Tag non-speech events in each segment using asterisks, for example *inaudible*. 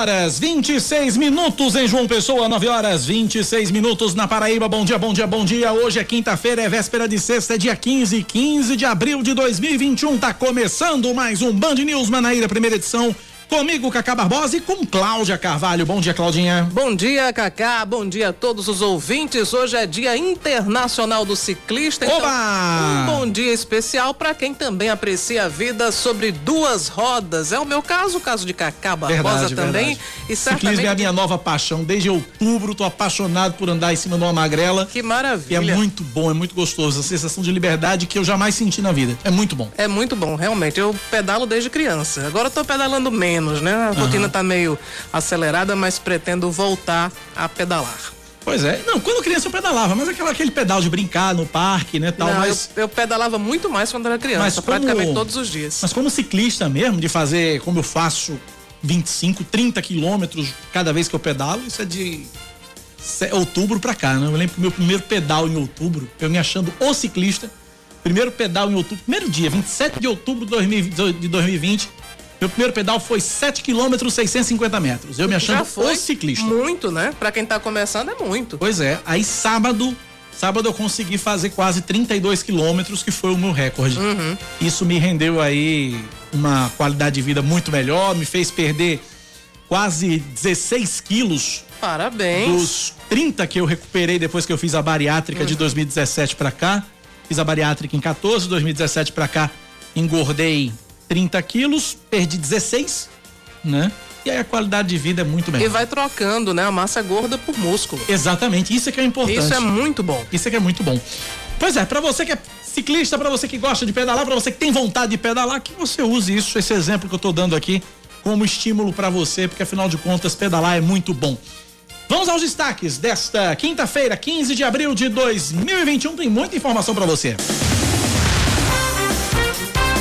horas 26 minutos em João Pessoa, 9 horas 26 minutos na Paraíba. Bom dia, bom dia, bom dia. Hoje é quinta-feira, é véspera de sexta, é dia 15, 15 de abril de 2021. Tá começando mais um Band News Manaíra, primeira edição. Comigo, Cacá Barbosa e com Cláudia Carvalho. Bom dia, Claudinha. Bom dia, Cacá. Bom dia a todos os ouvintes. Hoje é Dia Internacional do Ciclista. Então, Oba! Um bom dia especial para quem também aprecia a vida sobre duas rodas. É o meu caso, o caso de Cacá Barbosa verdade, também. Verdade. E certamente... Ciclismo é a minha nova paixão. Desde outubro, tô apaixonado por andar em cima de uma magrela. Que maravilha. E é muito bom, é muito gostoso. A sensação de liberdade que eu jamais senti na vida. É muito bom. É muito bom, realmente. Eu pedalo desde criança. Agora eu tô pedalando menos, né? A rotina está meio acelerada, mas pretendo voltar a pedalar. Pois é. Não, quando criança eu pedalava, mas aquela, aquele pedal de brincar no parque, né, tal, Não, mas... Eu, eu, pedalava muito mais quando era criança, mas como, praticamente todos os dias. Mas como ciclista mesmo, de fazer, como eu faço 25, 30 quilômetros cada vez que eu pedalo, isso é de outubro pra cá, né? Eu lembro que o meu primeiro pedal em outubro, eu me achando o ciclista, primeiro pedal em outubro, primeiro dia, 27 de outubro de 2020, meu primeiro pedal foi 7 km 650 metros. Eu me achando o ciclista. Muito, né? Para quem tá começando é muito. Pois é. Aí sábado, sábado eu consegui fazer quase 32 quilômetros, que foi o meu recorde. Uhum. Isso me rendeu aí uma qualidade de vida muito melhor, me fez perder quase 16 quilos. Parabéns. Dos 30 que eu recuperei depois que eu fiz a bariátrica uhum. de 2017 para cá. Fiz a bariátrica em 14, 2017 para cá engordei 30 quilos, perdi 16, né? E aí a qualidade de vida é muito melhor. E vai trocando, né? A massa gorda por músculo. Exatamente, isso é que é importante. Isso é muito bom. Isso é que é muito bom. Pois é, para você que é ciclista, para você que gosta de pedalar, para você que tem vontade de pedalar, que você use isso, esse exemplo que eu tô dando aqui, como estímulo para você, porque afinal de contas, pedalar é muito bom. Vamos aos destaques desta quinta-feira, 15 de abril de 2021. Tem muita informação para você.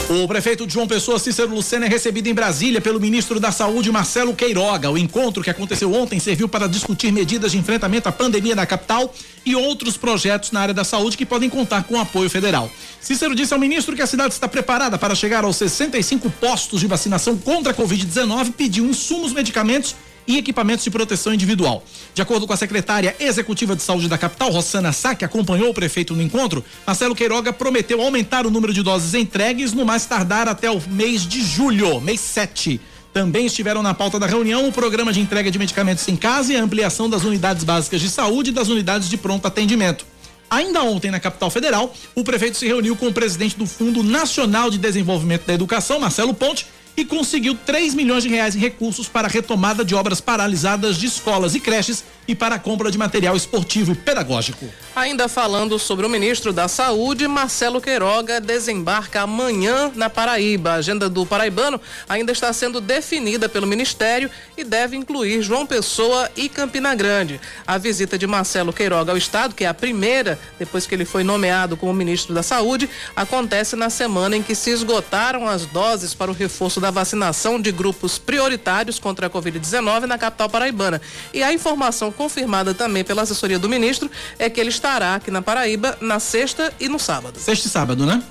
O prefeito de João Pessoa, Cícero Lucena, é recebido em Brasília pelo ministro da Saúde, Marcelo Queiroga. O encontro que aconteceu ontem serviu para discutir medidas de enfrentamento à pandemia na capital e outros projetos na área da saúde que podem contar com apoio federal. Cícero disse ao ministro que a cidade está preparada para chegar aos 65 postos de vacinação contra a Covid-19, pediu insumos, medicamentos e equipamentos de proteção individual. De acordo com a secretária executiva de saúde da capital, Rossana Sá, que acompanhou o prefeito no encontro, Marcelo Queiroga prometeu aumentar o número de doses entregues no mais tardar até o mês de julho, mês 7. Também estiveram na pauta da reunião o programa de entrega de medicamentos em casa e a ampliação das unidades básicas de saúde e das unidades de pronto atendimento. Ainda ontem, na capital federal, o prefeito se reuniu com o presidente do Fundo Nacional de Desenvolvimento da Educação, Marcelo Ponte, e conseguiu 3 milhões de reais em recursos para a retomada de obras paralisadas de escolas e creches e para a compra de material esportivo e pedagógico. Ainda falando sobre o ministro da Saúde, Marcelo Queiroga desembarca amanhã na Paraíba. A agenda do paraibano ainda está sendo definida pelo ministério e deve incluir João Pessoa e Campina Grande. A visita de Marcelo Queiroga ao estado, que é a primeira depois que ele foi nomeado como ministro da Saúde, acontece na semana em que se esgotaram as doses para o reforço da vacinação de grupos prioritários contra a Covid-19 na capital paraibana. E a informação confirmada também pela assessoria do ministro é que ele estará aqui na Paraíba na sexta e no sábado. Sexta e sábado, né?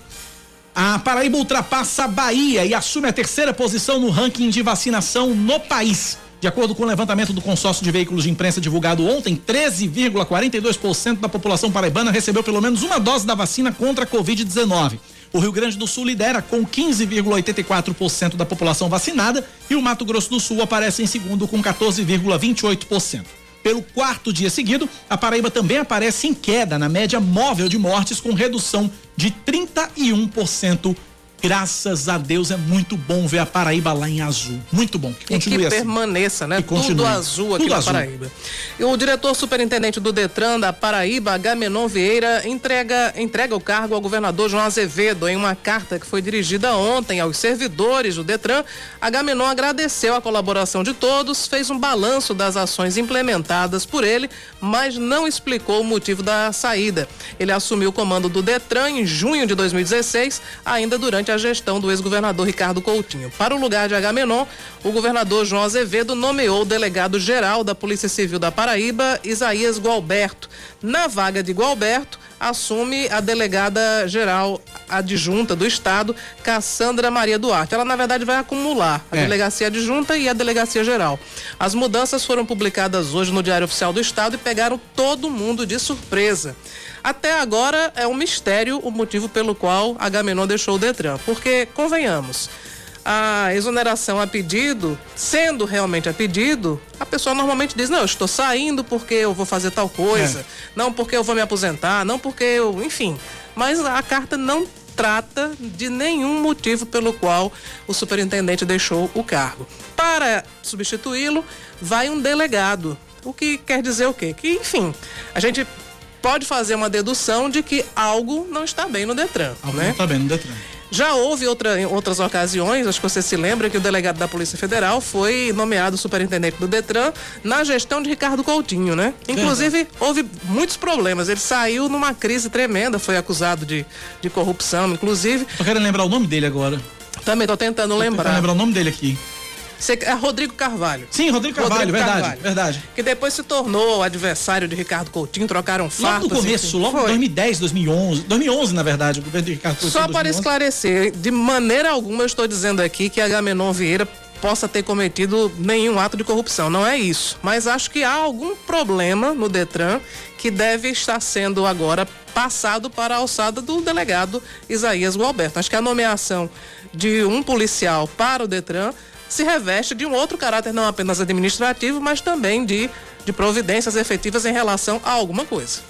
A Paraíba ultrapassa a Bahia e assume a terceira posição no ranking de vacinação no país. De acordo com o levantamento do consórcio de veículos de imprensa divulgado ontem, 13,42% da população paraibana recebeu pelo menos uma dose da vacina contra a Covid-19. O Rio Grande do Sul lidera com 15,84% da população vacinada e o Mato Grosso do Sul aparece em segundo com 14,28%. Pelo quarto dia seguido, a Paraíba também aparece em queda na média móvel de mortes, com redução de 31% Graças a Deus é muito bom ver a Paraíba lá em azul. Muito bom. Que continue e que assim. permaneça, né? Que Tudo azul aqui Tudo na azul. Paraíba. E o diretor superintendente do Detran da Paraíba, Agamenon Vieira, entrega, entrega o cargo ao governador João Azevedo em uma carta que foi dirigida ontem aos servidores do Detran. Agamenon agradeceu a colaboração de todos, fez um balanço das ações implementadas por ele, mas não explicou o motivo da saída. Ele assumiu o comando do Detran em junho de 2016, ainda durante durante a gestão do ex-governador Ricardo Coutinho. Para o lugar de Agamenon, o governador João Azevedo nomeou o delegado-geral da Polícia Civil da Paraíba, Isaías Gualberto. Na vaga de Gualberto, assume a delegada geral adjunta do estado, Cassandra Maria Duarte. Ela na verdade vai acumular a é. delegacia adjunta e a delegacia geral. As mudanças foram publicadas hoje no Diário Oficial do Estado e pegaram todo mundo de surpresa. Até agora é um mistério o motivo pelo qual a Gamenon deixou o Detran, porque convenhamos, a exoneração a pedido, sendo realmente a pedido, a pessoa normalmente diz: não, eu estou saindo porque eu vou fazer tal coisa, é. não porque eu vou me aposentar, não porque eu. Enfim. Mas a carta não trata de nenhum motivo pelo qual o superintendente deixou o cargo. Para substituí-lo, vai um delegado. O que quer dizer o quê? Que, enfim, a gente pode fazer uma dedução de que algo não está bem no Detran. Algo né? não está bem no Detran. Já houve outra, em outras ocasiões, acho que você se lembra que o delegado da Polícia Federal foi nomeado superintendente do Detran na gestão de Ricardo Coutinho, né? Inclusive, houve muitos problemas. Ele saiu numa crise tremenda, foi acusado de, de corrupção, inclusive. Eu quero lembrar o nome dele agora. Também tô tentando tô lembrar. Tentando lembrar o nome dele aqui. É Rodrigo Carvalho. Sim, Rodrigo Carvalho, Rodrigo verdade, Carvalho, verdade. Que depois se tornou adversário de Ricardo Coutinho, trocaram farpas. Logo no começo, enfim. logo em 2010, 2011, 2011 na verdade, o governo de Ricardo Coutinho. Só 2011. para esclarecer, de maneira alguma eu estou dizendo aqui que Agamenon Vieira possa ter cometido nenhum ato de corrupção, não é isso. Mas acho que há algum problema no Detran que deve estar sendo agora passado para a alçada do delegado Isaías Gualberto. Acho que a nomeação de um policial para o Detran se reveste de um outro caráter, não apenas administrativo, mas também de, de providências efetivas em relação a alguma coisa.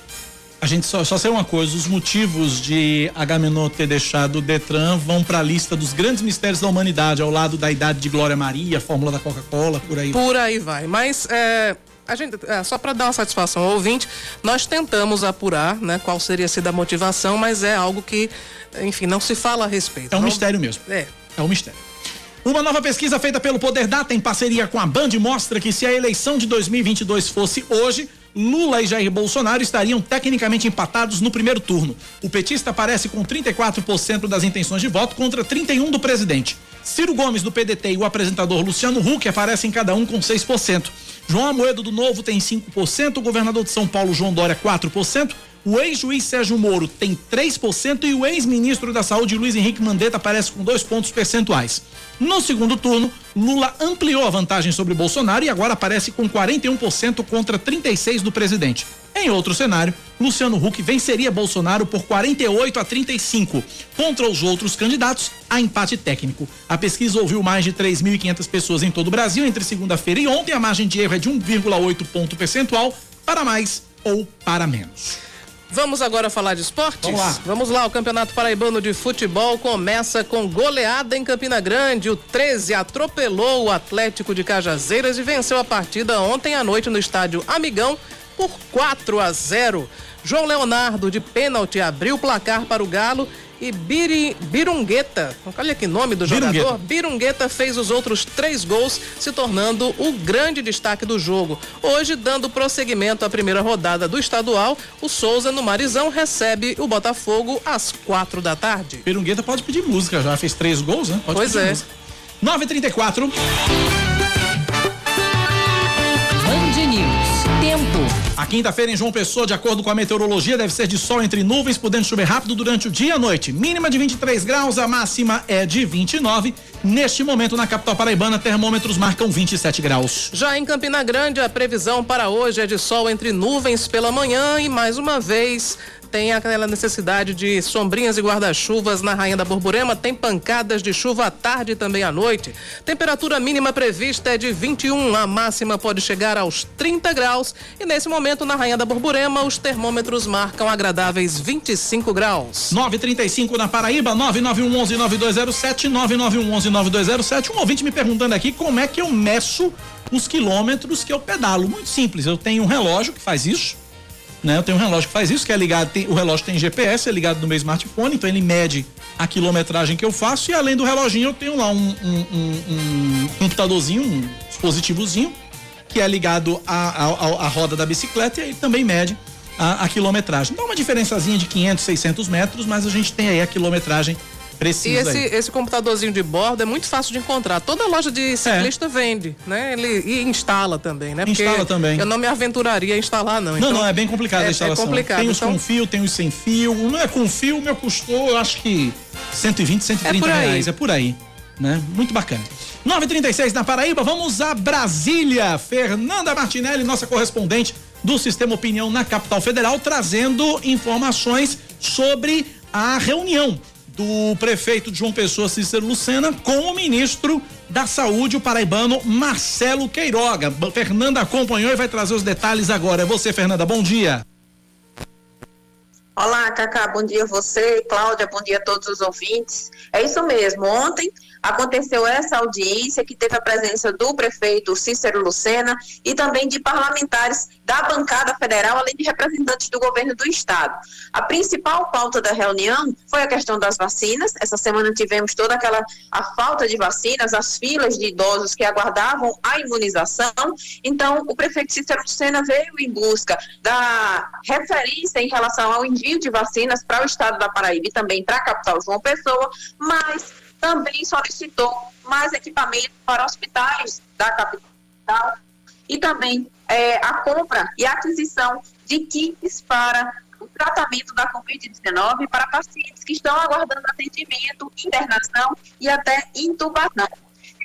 A gente só, só sei uma coisa: os motivos de Agamenon ter deixado o Detran vão para a lista dos grandes mistérios da humanidade, ao lado da idade de Glória Maria, fórmula da Coca-Cola, por aí. Por aí vai. Mas é, a gente, é, só para dar uma satisfação ao ouvinte, nós tentamos apurar né, qual seria sido a motivação, mas é algo que, enfim, não se fala a respeito. É um não, mistério mesmo. É. É um mistério. Uma nova pesquisa feita pelo Poder Data em parceria com a Band mostra que se a eleição de 2022 fosse hoje, Lula e Jair Bolsonaro estariam tecnicamente empatados no primeiro turno. O petista aparece com 34% das intenções de voto contra 31 do presidente. Ciro Gomes do PDT e o apresentador Luciano Huck aparecem cada um com 6%. João Amoedo do Novo tem 5%, o governador de São Paulo João Dória 4%, o ex-juiz Sérgio Moro tem 3% e o ex-ministro da Saúde Luiz Henrique Mandetta aparece com dois pontos percentuais. No segundo turno, Lula ampliou a vantagem sobre Bolsonaro e agora aparece com 41% contra 36% do presidente. Em outro cenário, Luciano Huck venceria Bolsonaro por 48 a 35. Contra os outros candidatos, há empate técnico. A pesquisa ouviu mais de 3.500 pessoas em todo o Brasil entre segunda-feira e ontem. A margem de erro é de 1,8 ponto percentual para mais ou para menos. Vamos agora falar de esportes? Vamos lá. Vamos lá, o Campeonato Paraibano de Futebol começa com goleada em Campina Grande. O 13 atropelou o Atlético de Cajazeiras e venceu a partida ontem à noite no estádio Amigão por 4 a 0. João Leonardo de pênalti abriu o placar para o Galo e Biri, Birungueta, olha que nome do jogador, Birungueta fez os outros três gols, se tornando o grande destaque do jogo. Hoje, dando prosseguimento à primeira rodada do estadual, o Souza no Marizão recebe o Botafogo às quatro da tarde. Birungueta pode pedir música, já fez três gols, né? Pode pois é. 9h34. Band News. Tempo. A quinta-feira em João Pessoa, de acordo com a meteorologia, deve ser de sol entre nuvens, podendo chover rápido durante o dia e a noite. Mínima de 23 graus, a máxima é de 29. Neste momento, na capital paraibana, termômetros marcam 27 graus. Já em Campina Grande, a previsão para hoje é de sol entre nuvens pela manhã e mais uma vez tem aquela necessidade de sombrinhas e guarda-chuvas na Rainha da Borborema, tem pancadas de chuva à tarde e também à noite. Temperatura mínima prevista é de 21, a máxima pode chegar aos 30 graus e nesse momento na Rainha da Borborema os termômetros marcam agradáveis 25 graus. 935 na Paraíba, 99111 9207, 99111 9207. Um ouvinte me perguntando aqui como é que eu meço os quilômetros que eu pedalo. Muito simples, eu tenho um relógio que faz isso né? Eu tenho um relógio que faz isso, que é ligado, tem, o relógio tem GPS, é ligado no meu smartphone, então ele mede a quilometragem que eu faço e além do reloginho eu tenho lá um, um, um, um computadorzinho, um dispositivozinho que é ligado à, roda da bicicleta e ele também mede a, a quilometragem. Dá uma diferençazinha de 500, 600 metros, mas a gente tem aí a quilometragem Precisa. E esse, esse computadorzinho de bordo é muito fácil de encontrar. Toda loja de ciclista é. vende, né? Ele e instala também, né? Porque instala também. Eu não me aventuraria a instalar, não. Então, não, não, é bem complicado é, a instalação. É complicado. Tem os então... com fio, tem os sem fio. Não é com fio, o meu custou, eu acho que 120, 130 é reais. É por aí. Né? Muito bacana. 936 na Paraíba, vamos a Brasília. Fernanda Martinelli, nossa correspondente do Sistema Opinião na capital federal, trazendo informações sobre a reunião do prefeito João Pessoa, Cícero Lucena, com o ministro da Saúde, o paraibano Marcelo Queiroga. Fernanda acompanhou e vai trazer os detalhes agora. É você, Fernanda, bom dia. Olá, Cacá, bom dia a você, Cláudia, bom dia a todos os ouvintes. É isso mesmo, ontem aconteceu essa audiência que teve a presença do prefeito Cícero Lucena e também de parlamentares da bancada federal, além de representantes do governo do estado. A principal pauta da reunião foi a questão das vacinas. Essa semana tivemos toda aquela a falta de vacinas, as filas de idosos que aguardavam a imunização. Então, o prefeito Cícero Lucena veio em busca da referência em relação ao envio de vacinas para o estado da Paraíba e também para a capital João Pessoa, mas também solicitou mais equipamentos para hospitais da capital e também é, a compra e aquisição de kits para o tratamento da Covid-19 para pacientes que estão aguardando atendimento, internação e até intubação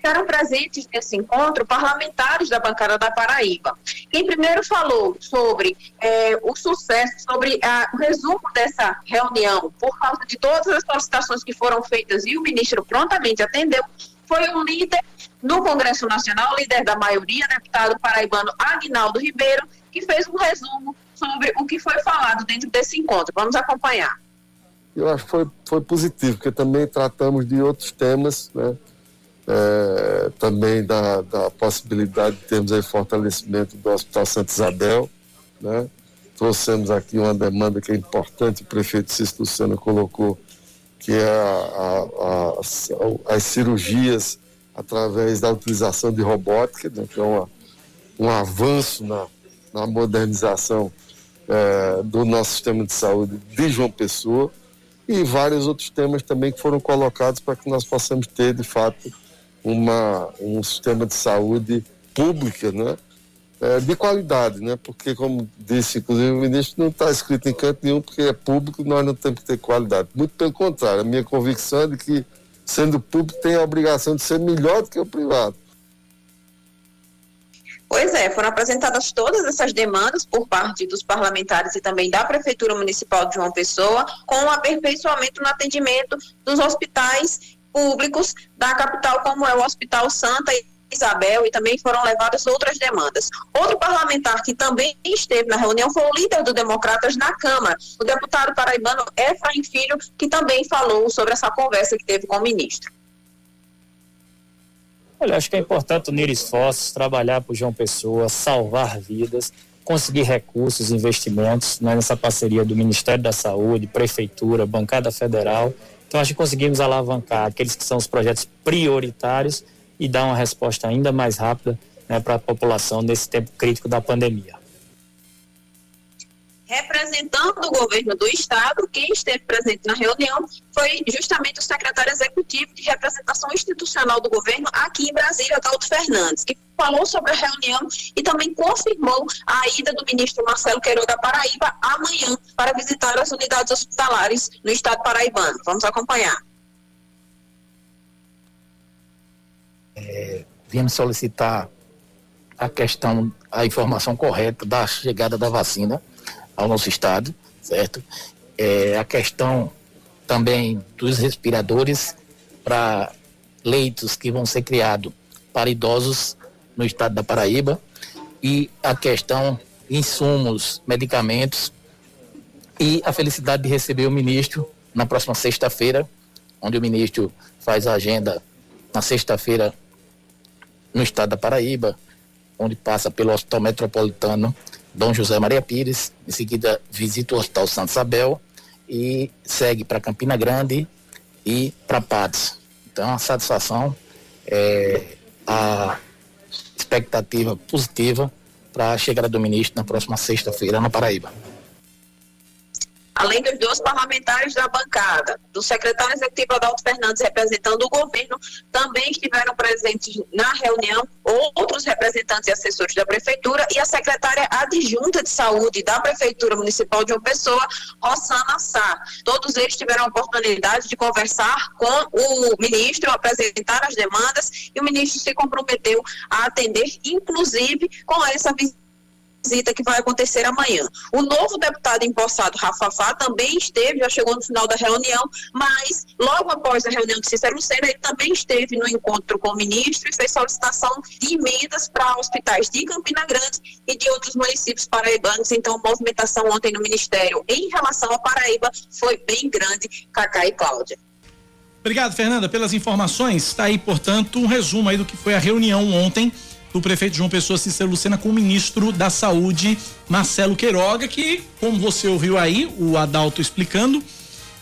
estiveram presentes nesse encontro parlamentares da bancada da Paraíba. Quem primeiro falou sobre é, o sucesso, sobre a, o resumo dessa reunião, por causa de todas as solicitações que foram feitas e o ministro prontamente atendeu, foi um líder no Congresso Nacional, líder da maioria, deputado paraibano Agnaldo Ribeiro, que fez um resumo sobre o que foi falado dentro desse encontro. Vamos acompanhar. Eu acho que foi, foi positivo, porque também tratamos de outros temas, né? É, também da, da, possibilidade de termos aí fortalecimento do Hospital Santa Isabel, né? Trouxemos aqui uma demanda que é importante, o prefeito Cícero Luciano colocou, que é a, a, a, as cirurgias através da utilização de robótica, né? que é uma, um avanço na, na modernização é, do nosso sistema de saúde de João Pessoa e vários outros temas também que foram colocados para que nós possamos ter, de fato, uma, um sistema de saúde pública, né? É, de qualidade, né? Porque, como disse, inclusive, o ministro não está escrito em canto nenhum, porque é público, nós não temos que ter qualidade. Muito pelo contrário, a minha convicção é de que, sendo público, tem a obrigação de ser melhor do que o privado. Pois é, foram apresentadas todas essas demandas por parte dos parlamentares e também da Prefeitura Municipal de João Pessoa, com o aperfeiçoamento no atendimento dos hospitais públicos da capital, como é o Hospital Santa Isabel, e também foram levadas outras demandas. Outro parlamentar que também esteve na reunião foi o líder do Democratas na Câmara, o deputado paraibano Efraim Filho, que também falou sobre essa conversa que teve com o ministro. Olha, acho que é importante unir esforços, trabalhar por João Pessoa, salvar vidas, conseguir recursos, investimentos né, nessa parceria do Ministério da Saúde, Prefeitura, Bancada Federal então, acho que conseguimos alavancar aqueles que são os projetos prioritários e dar uma resposta ainda mais rápida né, para a população nesse tempo crítico da pandemia. Representando o governo do estado, quem esteve presente na reunião foi justamente o secretário executivo de representação institucional do governo aqui em Brasília, Dalto Fernandes, que falou sobre a reunião e também confirmou a ida do ministro Marcelo Queiroga Paraíba amanhã para visitar as unidades hospitalares no estado paraibano. Vamos acompanhar. É, viemos solicitar a questão, a informação correta da chegada da vacina ao nosso estado, certo? É, a questão também dos respiradores para leitos que vão ser criados para idosos no estado da Paraíba e a questão insumos, medicamentos e a felicidade de receber o ministro na próxima sexta-feira, onde o ministro faz a agenda na sexta-feira no estado da Paraíba, onde passa pelo Hospital Metropolitano Dom José Maria Pires, em seguida visita o Hospital Santa Isabel e segue para Campina Grande e para Patos. Então, a satisfação, é, a expectativa positiva para a chegada do ministro na próxima sexta-feira na Paraíba. Além dos dois parlamentares da bancada, do secretário executivo Adalto Fernandes representando o governo, também estiveram presentes na reunião outros representantes e assessores da prefeitura e a secretária adjunta de saúde da prefeitura municipal de uma pessoa, Rosana Sá. Todos eles tiveram a oportunidade de conversar com o ministro, apresentar as demandas e o ministro se comprometeu a atender, inclusive com essa visita visita que vai acontecer amanhã. O novo deputado empossado, Rafafá, também esteve, já chegou no final da reunião, mas logo após a reunião de Cícero Lucena, ele também esteve no encontro com o ministro e fez solicitação de emendas para hospitais de Campina Grande e de outros municípios paraibanos. Então, a movimentação ontem no Ministério em relação à Paraíba foi bem grande, Cacá e Cláudia. Obrigado, Fernanda, pelas informações. Está aí, portanto, um resumo aí do que foi a reunião ontem do prefeito João Pessoa Cícero Lucena com o ministro da Saúde, Marcelo Queiroga, que, como você ouviu aí, o Adalto explicando,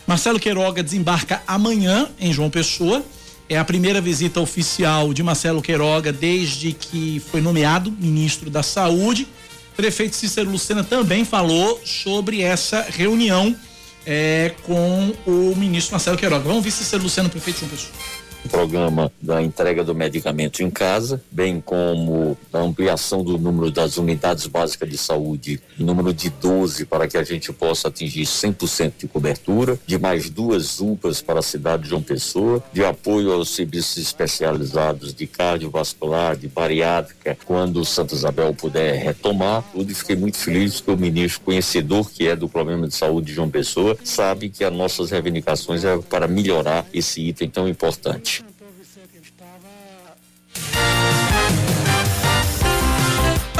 Marcelo Queiroga desembarca amanhã em João Pessoa. É a primeira visita oficial de Marcelo Queiroga desde que foi nomeado ministro da Saúde. Prefeito Cícero Lucena também falou sobre essa reunião é, com o ministro Marcelo Queiroga. Vamos ver Cícero Lucena, prefeito João Pessoa programa da entrega do medicamento em casa, bem como a ampliação do número das unidades básicas de saúde, número de 12 para que a gente possa atingir 100% de cobertura, de mais duas UPAs para a cidade de João Pessoa, de apoio aos serviços especializados de cardiovascular, de bariátrica, quando o Santa Isabel puder retomar, tudo fiquei muito feliz que o ministro conhecedor que é do problema de saúde de João Pessoa sabe que as nossas reivindicações é para melhorar esse item tão importante.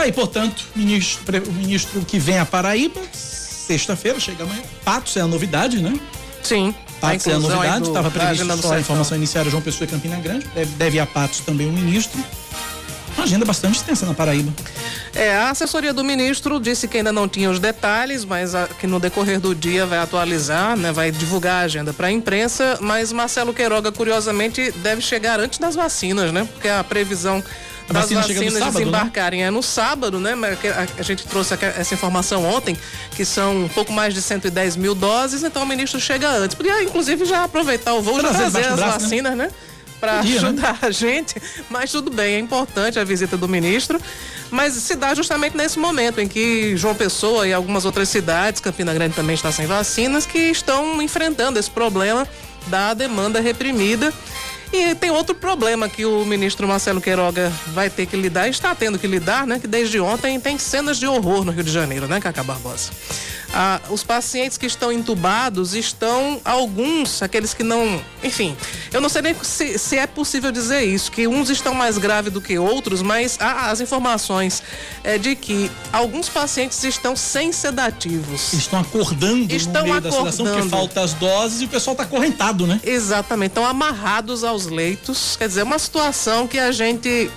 Aí, portanto, ministro, o ministro que vem a Paraíba, sexta-feira, chega amanhã. Patos é a novidade, né? Sim. Patos é a novidade, estava previsto só a informação inicial João Pessoa e Campina Grande. Deve, deve a Patos também o ministro. Uma agenda bastante extensa na Paraíba. É, a assessoria do ministro disse que ainda não tinha os detalhes, mas a, que no decorrer do dia vai atualizar, né, vai divulgar a agenda para a imprensa. Mas Marcelo Queiroga, curiosamente, deve chegar antes das vacinas, né? Porque a previsão a das vacina vacinas sábado, né? desembarcarem né? é no sábado, né? A gente trouxe essa informação ontem, que são um pouco mais de 110 mil doses, então o ministro chega antes. Podia, inclusive, já aproveitar o voo e trazer as braço, né? vacinas, né? né? para ajudar né? a gente, mas tudo bem, é importante a visita do ministro, mas se dá justamente nesse momento em que João Pessoa e algumas outras cidades, Campina Grande também está sem vacinas, que estão enfrentando esse problema da demanda reprimida e tem outro problema que o ministro Marcelo Queiroga vai ter que lidar, está tendo que lidar, né? Que desde ontem tem cenas de horror no Rio de Janeiro, né, Cacá Barbosa? Ah, os pacientes que estão entubados estão, alguns, aqueles que não. Enfim, eu não sei nem se, se é possível dizer isso, que uns estão mais graves do que outros, mas há as informações é de que alguns pacientes estão sem sedativos. Estão acordando estão no meio acordando. da sedação, porque falta as doses e o pessoal está acorrentado, né? Exatamente, estão amarrados aos leitos. Quer dizer, é uma situação que a gente.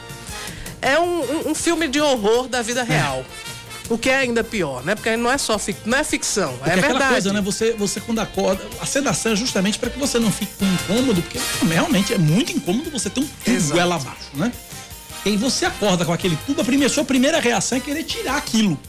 É um, um, um filme de horror da vida real. É. *laughs* O que é ainda pior, né? Porque não é só fic... não é ficção, porque é verdade. coisa, né? Você, você quando acorda, a sedação é justamente para que você não fique com incômodo, porque realmente é muito incômodo você ter um tubo Exato. ela abaixo, né? E aí você acorda com aquele tubo, a primeira, sua primeira reação é querer tirar aquilo.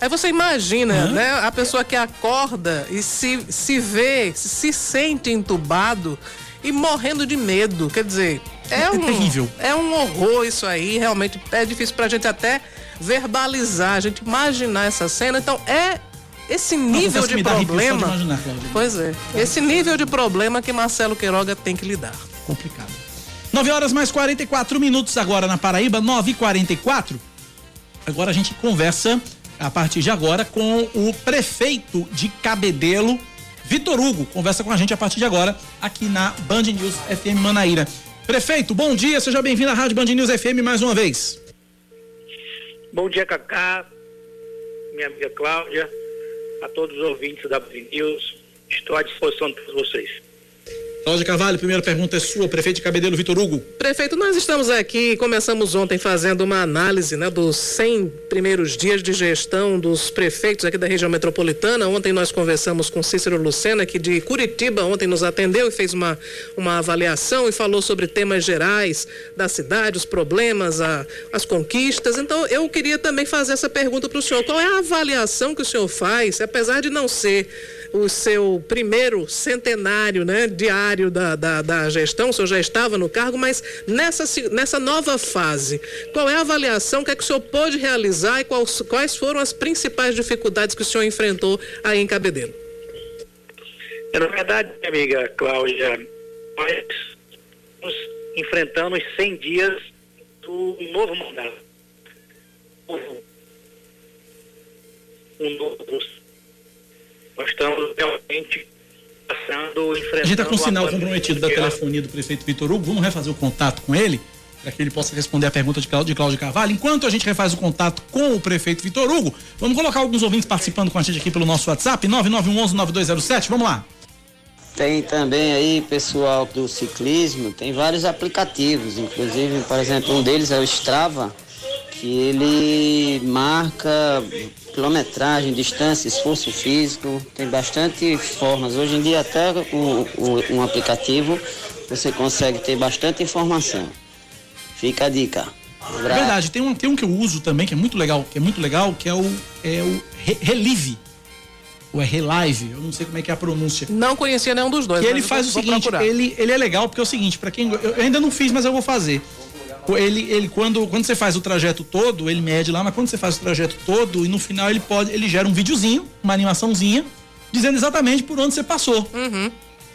Aí você imagina, uhum. né? A pessoa que acorda e se, se vê, se sente entubado e morrendo de medo. Quer dizer, é, é um. terrível. É um horror isso aí. Realmente é difícil pra gente até verbalizar, a gente imaginar essa cena. Então é esse nível de problema. De imaginar, pois é. Esse nível de problema que Marcelo Queiroga tem que lidar. Complicado. 9 horas mais 44 minutos agora na Paraíba, 9 e 44 Agora a gente conversa a partir de agora com o prefeito de Cabedelo, Vitor Hugo. Conversa com a gente a partir de agora aqui na Band News FM Manaíra. Prefeito, bom dia, seja bem-vindo à Rádio Band News FM mais uma vez. Bom dia, Cacá, minha amiga Cláudia, a todos os ouvintes da News. Estou à disposição de todos vocês. Cláudia Carvalho, primeira pergunta é sua, prefeito de Cabedelo, Vitor Hugo. Prefeito, nós estamos aqui, começamos ontem fazendo uma análise né, dos 100 primeiros dias de gestão dos prefeitos aqui da região metropolitana. Ontem nós conversamos com Cícero Lucena, que de Curitiba ontem nos atendeu e fez uma, uma avaliação e falou sobre temas gerais da cidade, os problemas, a, as conquistas. Então, eu queria também fazer essa pergunta para o senhor. Qual é a avaliação que o senhor faz, apesar de não ser o seu primeiro centenário né, diário da, da, da, gestão, o senhor já estava no cargo, mas nessa, nessa nova fase, qual é a avaliação que, é que o senhor pôde realizar e quais, quais foram as principais dificuldades que o senhor enfrentou aí em Cabedelo? Na verdade, minha amiga Cláudia, nós estamos enfrentando os 100 dias do novo mandato. Um novo nós estamos realmente passando, enfrentando... A gente está com um sinal comprometido da telefonia do prefeito Vitor Hugo. Vamos refazer o contato com ele, para que ele possa responder a pergunta de Cláudio, de Cláudio Carvalho. Enquanto a gente refaz o contato com o prefeito Vitor Hugo, vamos colocar alguns ouvintes participando com a gente aqui pelo nosso WhatsApp, 9911-9207. Vamos lá. Tem também aí pessoal do ciclismo, tem vários aplicativos, inclusive, por exemplo, um deles é o Strava, que ele marca quilometragem, distância, esforço físico, tem bastante formas. Hoje em dia até o, o, um aplicativo você consegue ter bastante informação. Fica a dica. É verdade, tem um, tem um que eu uso também, que é muito legal, que é muito legal, que é o, é o Relive. Ou é Relive, eu não sei como é que é a pronúncia. Não conhecia nenhum dos dois. Que ele faz o seguinte, ele, ele é legal porque é o seguinte, para quem eu ainda não fiz, mas eu vou fazer ele, ele quando, quando você faz o trajeto todo, ele mede lá, mas quando você faz o trajeto todo e no final ele pode, ele gera um videozinho, uma animaçãozinha, dizendo exatamente por onde você passou. Uhum.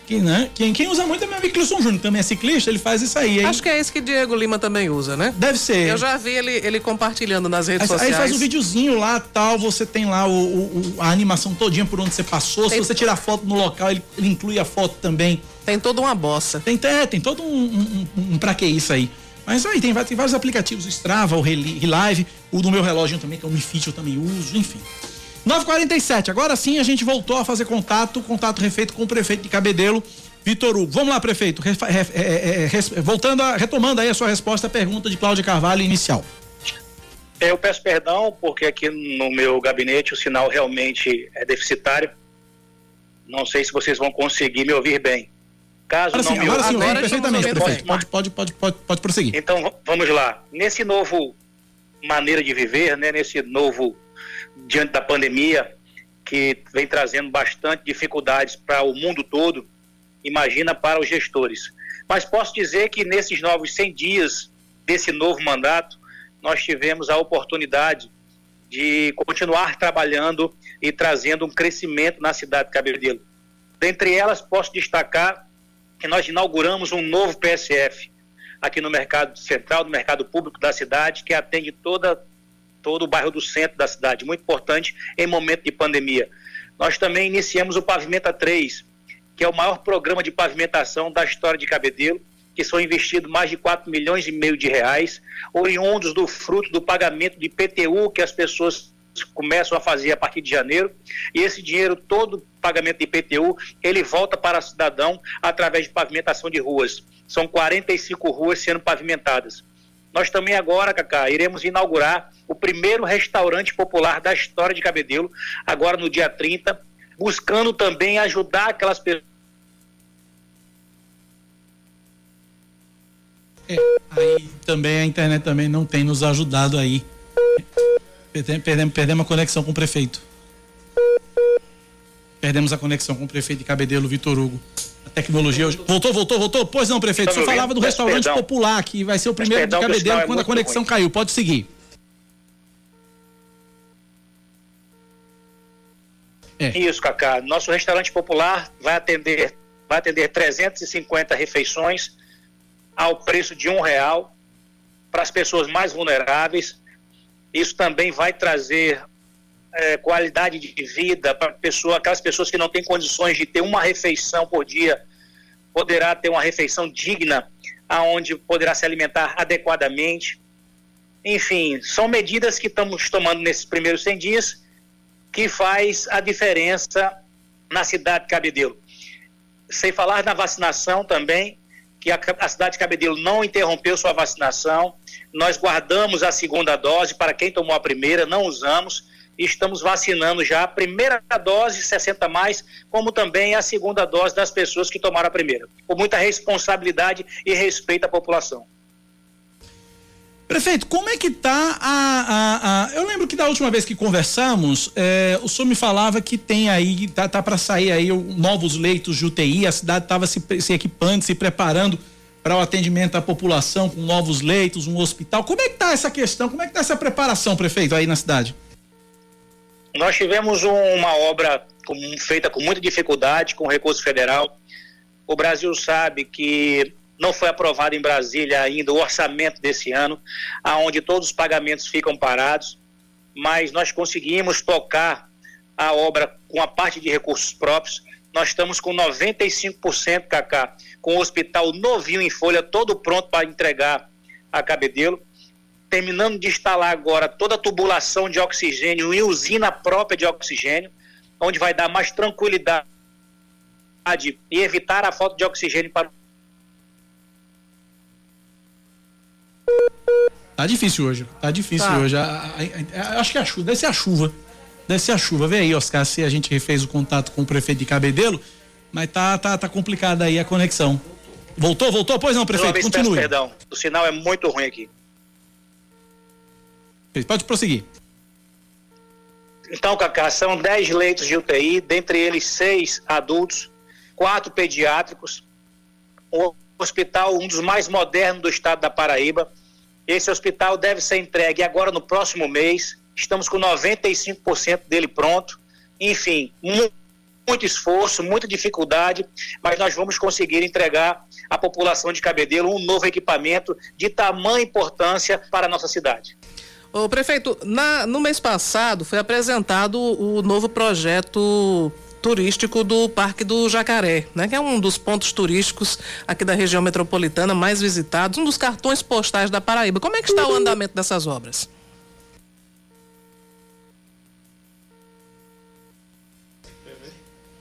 Que, né? quem, quem usa muito é meu amigo Clisson Júnior, também é ciclista, ele faz isso aí. Acho que é esse que Diego Lima também usa, né? Deve ser. Eu já vi ele, ele compartilhando nas redes aí, sociais. Aí faz um videozinho lá, tal, você tem lá o, o, a animação todinha por onde você passou. Tem... Se você tirar foto no local, ele, ele, inclui a foto também. Tem toda uma bossa. Tem, é, tem todo um, um, um, um pra que isso aí. Mas aí tem, tem vários aplicativos, o Strava, o Relive, o do meu relógio também, que é o Mifit, eu também uso, enfim. 947, agora sim a gente voltou a fazer contato, contato refeito com o prefeito de Cabedelo, Vitor Hugo. Vamos lá, prefeito. Ref, ref, é, é, voltando a, retomando aí a sua resposta à pergunta de Cláudia Carvalho inicial. É, eu peço perdão porque aqui no meu gabinete o sinal realmente é deficitário. Não sei se vocês vão conseguir me ouvir bem. Caso agora não sim, me agora sim, agora perfeitamente, prefeito. Pode, pode, pode, pode, pode prosseguir. Então, vamos lá. Nesse novo maneira de viver, né, nesse novo diante da pandemia que vem trazendo bastante dificuldades para o mundo todo, imagina para os gestores. Mas posso dizer que nesses novos 100 dias desse novo mandato, nós tivemos a oportunidade de continuar trabalhando e trazendo um crescimento na cidade de Cabedelo. Dentre elas, posso destacar que nós inauguramos um novo PSF aqui no mercado central, no mercado público da cidade, que atende toda, todo o bairro do centro da cidade, muito importante em momento de pandemia. Nós também iniciamos o Pavimenta 3, que é o maior programa de pavimentação da história de Cabedelo, que são investidos mais de 4 milhões e meio de reais, oriundos do fruto do pagamento de IPTU que as pessoas começam a fazer a partir de janeiro, e esse dinheiro todo, pagamento de IPTU, ele volta para o cidadão através de pavimentação de ruas. São 45 ruas sendo pavimentadas. Nós também agora, Cacá, iremos inaugurar o primeiro restaurante popular da história de Cabedelo, agora no dia 30, buscando também ajudar aquelas pessoas É, aí também a internet também não tem nos ajudado aí. Perdemos, perdemos a conexão com o prefeito. Perdemos a conexão com o prefeito de Cabedelo, Vitor Hugo. A tecnologia hoje. Voltou, voltou, voltou? Pois não, prefeito. Tá Você falava do restaurante perdão. popular, que vai ser o primeiro de Cabedelo é quando a conexão ruim. caiu. Pode seguir. É. Isso, Cacá. Nosso restaurante popular vai atender, vai atender 350 refeições ao preço de um real para as pessoas mais vulneráveis isso também vai trazer é, qualidade de vida para pessoa, aquelas pessoas que não têm condições de ter uma refeição por dia, poderá ter uma refeição digna, aonde poderá se alimentar adequadamente. Enfim, são medidas que estamos tomando nesses primeiros 100 dias que faz a diferença na cidade de Cabedelo. sem falar na vacinação também, que a, a, cidade de Cabedelo não interrompeu sua vacinação. Nós guardamos a segunda dose para quem tomou a primeira, não usamos. Estamos vacinando já a primeira dose, 60 mais, como também a segunda dose das pessoas que tomaram a primeira. Com muita responsabilidade e respeito à população. Prefeito, como é que tá a, a, a, Eu lembro que da última vez que conversamos, é, o senhor me falava que tem aí, tá, tá para sair aí novos leitos de UTI, a cidade estava se, se equipando, se preparando para o atendimento à população com novos leitos, um hospital. Como é que tá essa questão? Como é que tá essa preparação, prefeito, aí na cidade? Nós tivemos um, uma obra com, feita com muita dificuldade, com recurso federal. O Brasil sabe que não foi aprovado em Brasília ainda o orçamento desse ano, aonde todos os pagamentos ficam parados, mas nós conseguimos tocar a obra com a parte de recursos próprios. Nós estamos com 95%, Cacá, com o hospital novinho em folha, todo pronto para entregar a Cabedelo. Terminando de instalar agora toda a tubulação de oxigênio e usina própria de oxigênio, onde vai dar mais tranquilidade e evitar a falta de oxigênio para Tá difícil hoje. Tá difícil tá. hoje. A, a, a, acho que é a chuva. Deve ser a chuva. Deve ser a chuva. Vê aí, Oscar, se a gente refez o contato com o prefeito de Cabedelo, mas tá, tá, tá complicada aí a conexão. Voltou, voltou? Pois não, prefeito, continue. Peço perdão, o sinal é muito ruim aqui. Pode prosseguir. Então, Cacá, são 10 leitos de UTI, dentre eles seis adultos, quatro pediátricos, um hospital, um dos mais modernos do estado da Paraíba, esse hospital deve ser entregue agora no próximo mês. Estamos com 95% dele pronto. Enfim, muito, muito esforço, muita dificuldade, mas nós vamos conseguir entregar à população de Cabedelo um novo equipamento de tamanha importância para a nossa cidade. O prefeito, na, no mês passado foi apresentado o novo projeto turístico do Parque do Jacaré, né? Que é um dos pontos turísticos aqui da região metropolitana mais visitados, um dos cartões postais da Paraíba. Como é que está o andamento dessas obras?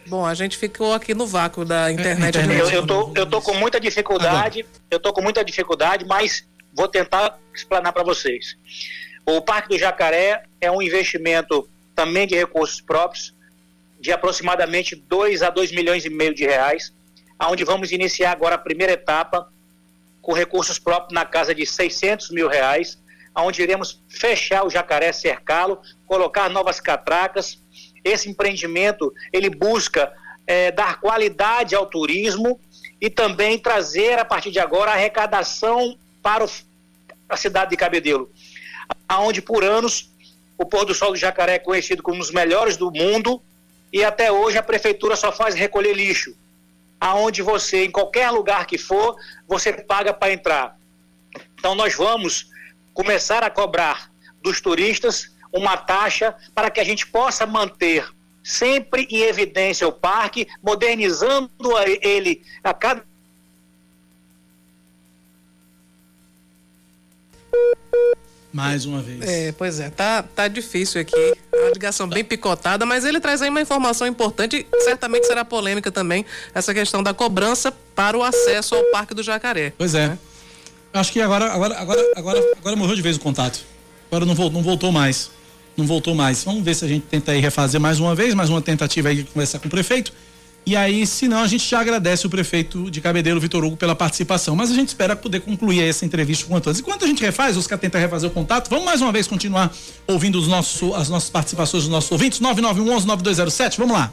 Bom, a gente ficou aqui no vácuo da internet. Eu, eu, tô, eu tô com muita dificuldade, eu tô com muita dificuldade, mas vou tentar explanar para vocês. O Parque do Jacaré é um investimento também de recursos próprios, de aproximadamente 2 a 2 milhões e meio de reais, aonde vamos iniciar agora a primeira etapa com recursos próprios na casa de 600 mil reais, aonde iremos fechar o jacaré, cercá-lo, colocar novas catracas. Esse empreendimento ele busca é, dar qualidade ao turismo e também trazer a partir de agora arrecadação para o, a cidade de Cabedelo, aonde por anos o pôr do sol do jacaré é conhecido como um dos melhores do mundo e até hoje a prefeitura só faz recolher lixo. Aonde você, em qualquer lugar que for, você paga para entrar. Então nós vamos começar a cobrar dos turistas uma taxa para que a gente possa manter sempre em evidência o parque, modernizando ele a cada Mais uma vez. É, pois é, tá, tá difícil aqui. A ligação bem picotada, mas ele traz aí uma informação importante, certamente será polêmica também, essa questão da cobrança para o acesso ao Parque do Jacaré. Pois é. Né? Acho que agora, agora, agora, agora, agora morreu de vez o contato. Agora não voltou, não voltou mais. Não voltou mais. Vamos ver se a gente tenta aí refazer mais uma vez, mais uma tentativa aí de conversar com o prefeito e aí, se não, a gente já agradece o prefeito de Cabedelo, Vitor Hugo, pela participação. Mas a gente espera poder concluir essa entrevista com antes. Enquanto a gente refaz, os que tenta refazer o contato, vamos mais uma vez continuar ouvindo os nossos, as nossas participações dos nossos ouvintes. 9911-9207, vamos lá.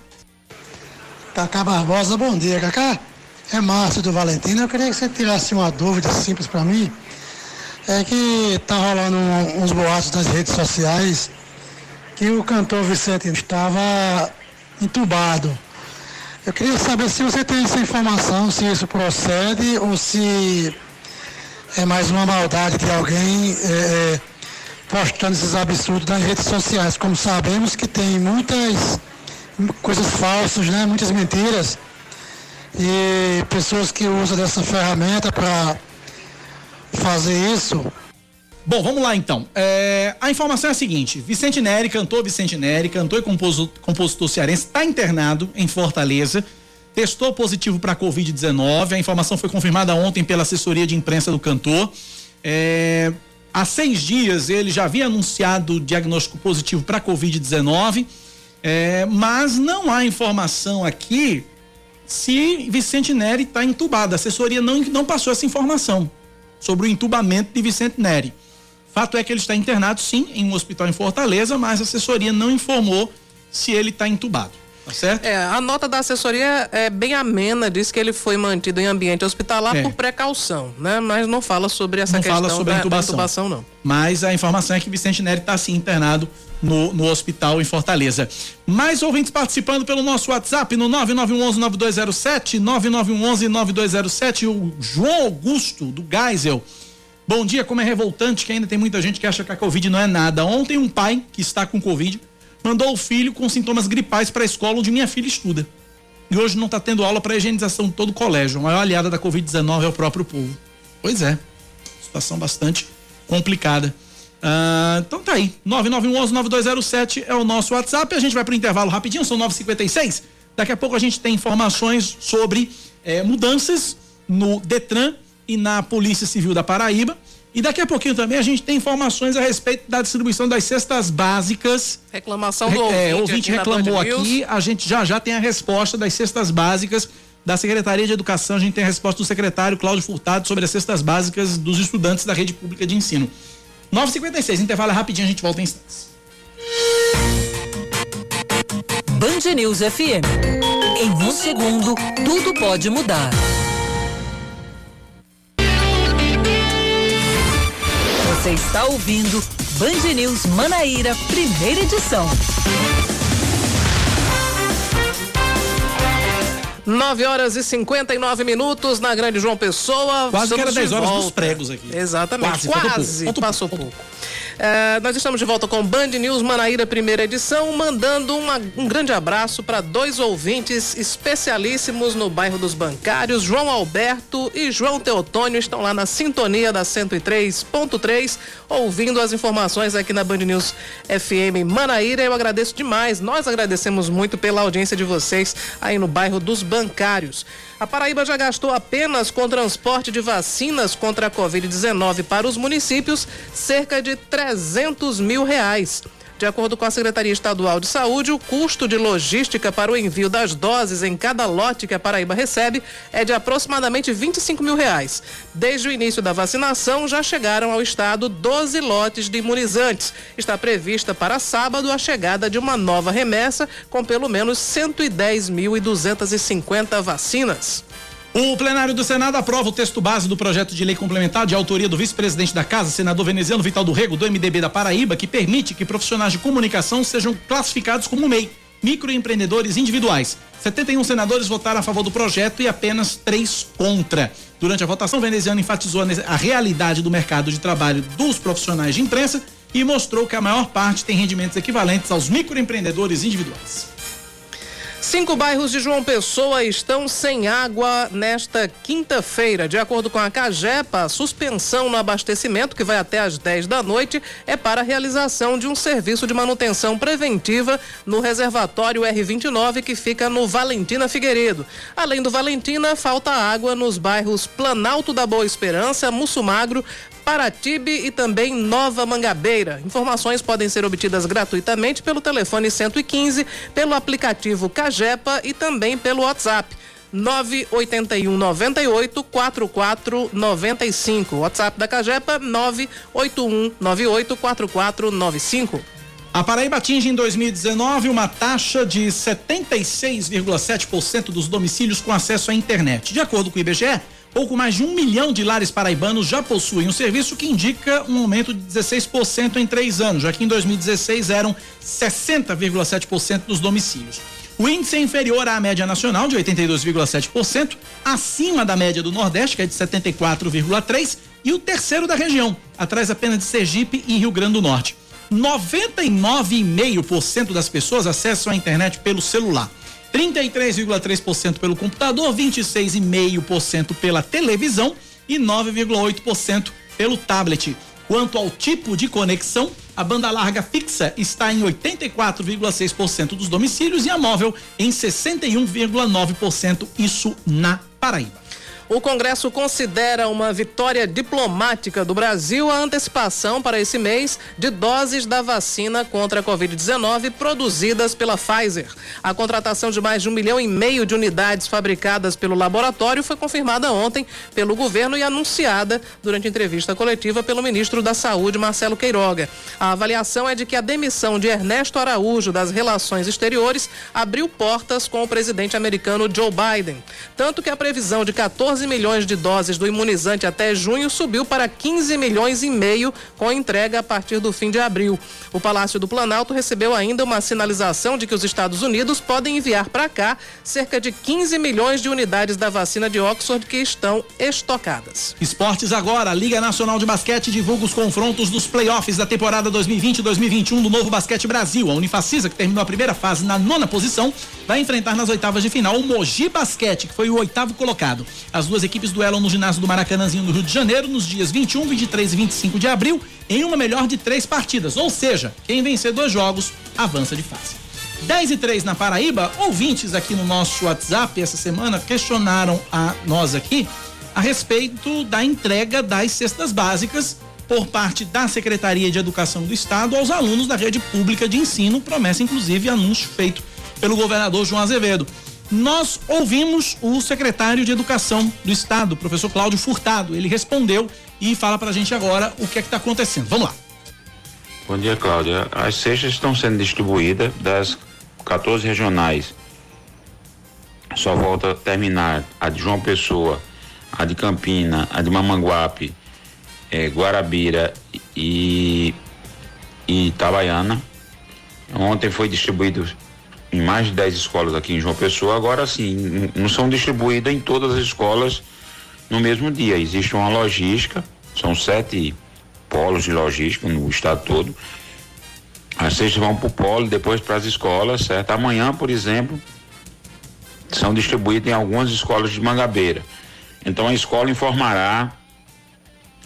Cacá Barbosa, bom dia, Cacá. É Márcio do Valentino. Eu queria que você tirasse uma dúvida simples para mim. É que tá rolando um, uns boatos nas redes sociais que o cantor Vicente estava entubado eu queria saber se você tem essa informação, se isso procede ou se é mais uma maldade de alguém é, é, postando esses absurdos nas redes sociais. Como sabemos que tem muitas coisas falsas, né? muitas mentiras e pessoas que usam dessa ferramenta para fazer isso Bom, vamos lá então. É, a informação é a seguinte: Vicente Neri, cantor Vicente Neri, cantor e compositor, compositor cearense, está internado em Fortaleza. testou positivo para Covid-19. A informação foi confirmada ontem pela assessoria de imprensa do cantor. É, há seis dias ele já havia anunciado o diagnóstico positivo para Covid-19, é, mas não há informação aqui se Vicente Neri está entubado. A assessoria não, não passou essa informação sobre o entubamento de Vicente Neri. Fato é que ele está internado, sim, em um hospital em Fortaleza, mas a assessoria não informou se ele está entubado. Tá certo? É, a nota da assessoria é bem amena, diz que ele foi mantido em ambiente hospitalar É. por precaução, né? Mas não fala sobre essa não questão fala sobre da, a intubação. da intubação, não. Mas a informação é que Vicente Neri está sim internado no, no hospital em Fortaleza. Mais ouvintes participando pelo nosso WhatsApp no 9911-9207, 9911-9207, o João Augusto do Geisel. Bom dia, como é revoltante que ainda tem muita gente que acha que a Covid não é nada. Ontem um pai que está com Covid mandou o filho com sintomas gripais para a escola onde minha filha estuda. E hoje não está tendo aula para higienização de todo o colégio. A maior aliada da Covid-19 é o próprio povo. Pois é. Situação bastante complicada. Ah, então tá aí. 9911-9207 é o nosso WhatsApp. A gente vai pro intervalo rapidinho, são 9h56. Daqui a pouco a gente tem informações sobre eh, mudanças no Detran e na Polícia Civil da Paraíba. E daqui a pouquinho também a gente tem informações a respeito da distribuição das cestas básicas. Reclamação do Re- é, ouvinte. ouvinte aqui reclamou aqui, a gente já já tem a resposta das cestas básicas da Secretaria de Educação, a gente tem a resposta do secretário Cláudio Furtado sobre as cestas básicas dos estudantes da rede pública de ensino. 9h56, intervalo rapidinho, a gente volta em instantes. Band News FM. Em um segundo, tudo pode mudar. Você está ouvindo Band News Manaíra, primeira edição. 9 horas e 59 minutos na Grande João Pessoa. Quase que era Estamos 10 de horas dos pregos aqui. Exatamente. Quase, Quase, pouco, faltou passou pouco. É, nós estamos de volta com Band News Manaíra, primeira edição, mandando uma- um grande abraço para dois ouvintes especialíssimos no bairro dos Bancários, João Alberto e João Teotônio, estão lá na sintonia da 103.3, ouvindo as informações aqui na Band News FM Manaíra. Eu agradeço demais, nós agradecemos muito pela audiência de vocês aí no bairro dos Bancários. A Paraíba já gastou apenas com transporte de vacinas contra a Covid-19 para os municípios cerca de 300 mil reais. De acordo com a Secretaria Estadual de Saúde, o custo de logística para o envio das doses em cada lote que a Paraíba recebe é de aproximadamente 25 mil reais. Desde o início da vacinação, já chegaram ao estado 12 lotes de imunizantes. Está prevista para sábado a chegada de uma nova remessa com pelo menos 110.250 vacinas. O plenário do Senado aprova o texto base do projeto de lei complementar de autoria do vice-presidente da Casa, senador veneziano Vital do Rego, do MDB da Paraíba, que permite que profissionais de comunicação sejam classificados como MEI, microempreendedores individuais. 71 senadores votaram a favor do projeto e apenas três contra. Durante a votação, veneziano enfatizou a realidade do mercado de trabalho dos profissionais de imprensa e mostrou que a maior parte tem rendimentos equivalentes aos microempreendedores individuais. Cinco bairros de João Pessoa estão sem água nesta quinta-feira. De acordo com a Cagepa, a suspensão no abastecimento, que vai até às 10 da noite, é para a realização de um serviço de manutenção preventiva no reservatório R29, que fica no Valentina Figueiredo. Além do Valentina, falta água nos bairros Planalto da Boa Esperança, Mussumagro, Paratibe e também Nova Mangabeira. Informações podem ser obtidas gratuitamente pelo telefone 115, pelo aplicativo Cagepa e também pelo WhatsApp. 981 98 44 95. WhatsApp da Cagepa 981 98 44 95. A Paraíba atinge em 2019 uma taxa de 76,7% dos domicílios com acesso à internet. De acordo com o IBGE, pouco mais de um milhão de lares paraibanos já possuem o serviço, que indica um aumento de 16% em três anos, já que em 2016 eram 60,7% dos domicílios. O índice é inferior à média nacional, de 82,7%, acima da média do Nordeste, que é de 74,3%, e o terceiro da região, atrás apenas de Sergipe e Rio Grande do Norte. 99,5% das pessoas acessam a internet pelo celular. 33,3% pelo computador, 26,5% pela televisão e 9,8% pelo tablet. Quanto ao tipo de conexão, A banda larga fixa está em 84,6% dos domicílios e a móvel em 61,9%, isso na Paraíba. O Congresso considera uma vitória diplomática do Brasil a antecipação para esse mês de doses da vacina contra a Covid-19 produzidas pela Pfizer. A contratação de mais de um milhão e meio de unidades fabricadas pelo laboratório foi confirmada ontem pelo governo e anunciada durante entrevista coletiva pelo ministro da Saúde, Marcelo Queiroga. A avaliação é de que a demissão de Ernesto Araújo das Relações Exteriores abriu portas com o presidente americano Joe Biden. Tanto que a previsão de 14 12 milhões de doses do imunizante até junho subiu para 15 milhões e meio com entrega a partir do fim de abril. O Palácio do Planalto recebeu ainda uma sinalização de que os Estados Unidos podem enviar para cá cerca de 15 milhões de unidades da vacina de Oxford que estão estocadas. Esportes agora, Liga Nacional de Basquete divulga os confrontos dos playoffs da temporada 2020-2021 do Novo Basquete Brasil. A Unifacisa, que terminou a primeira fase na nona posição, vai enfrentar nas oitavas de final o Mogi Basquete, que foi o oitavo colocado. As duas equipes duelam no ginásio do Maracanãzinho no Rio de Janeiro nos dias 21, 23 e 25 de abril em uma melhor de três partidas. Ou seja, quem vencer dois jogos avança de fase. 10 e 3 na Paraíba, ouvintes aqui no nosso WhatsApp essa semana questionaram a nós aqui a respeito da entrega das cestas básicas por parte da Secretaria de Educação do Estado aos alunos da rede pública de ensino, promessa inclusive anúncio feito pelo governador João Azevedo nós ouvimos o secretário de Educação do Estado, professor Cláudio Furtado. Ele respondeu e fala para a gente agora o que é que está acontecendo. Vamos lá. Bom dia, Cláudia. As cestas estão sendo distribuídas das 14 regionais. Só volta a terminar a de João Pessoa, a de Campina, a de Mamanguape, eh, Guarabira e, e Itabaiana. Ontem foi distribuído em mais de 10 escolas aqui em João Pessoa. Agora sim, não são distribuídas em todas as escolas no mesmo dia. Existe uma logística, são sete polos de logística no estado todo. As cestas vão para o polo, depois para as escolas, certo? Amanhã, por exemplo, são distribuídas em algumas escolas de Mangabeira. Então a escola informará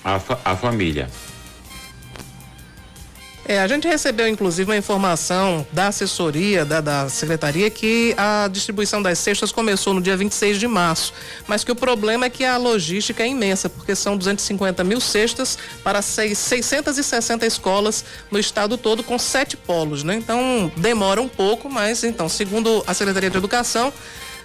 a, fa a família. É, a gente recebeu inclusive uma informação da assessoria da, da, secretaria que a distribuição das cestas começou no dia 26 de março, mas que o problema é que a logística é imensa, porque são 250 mil cestas para 660 escolas no estado todo com sete polos, né? Então demora um pouco, mas então, segundo a Secretaria de Educação,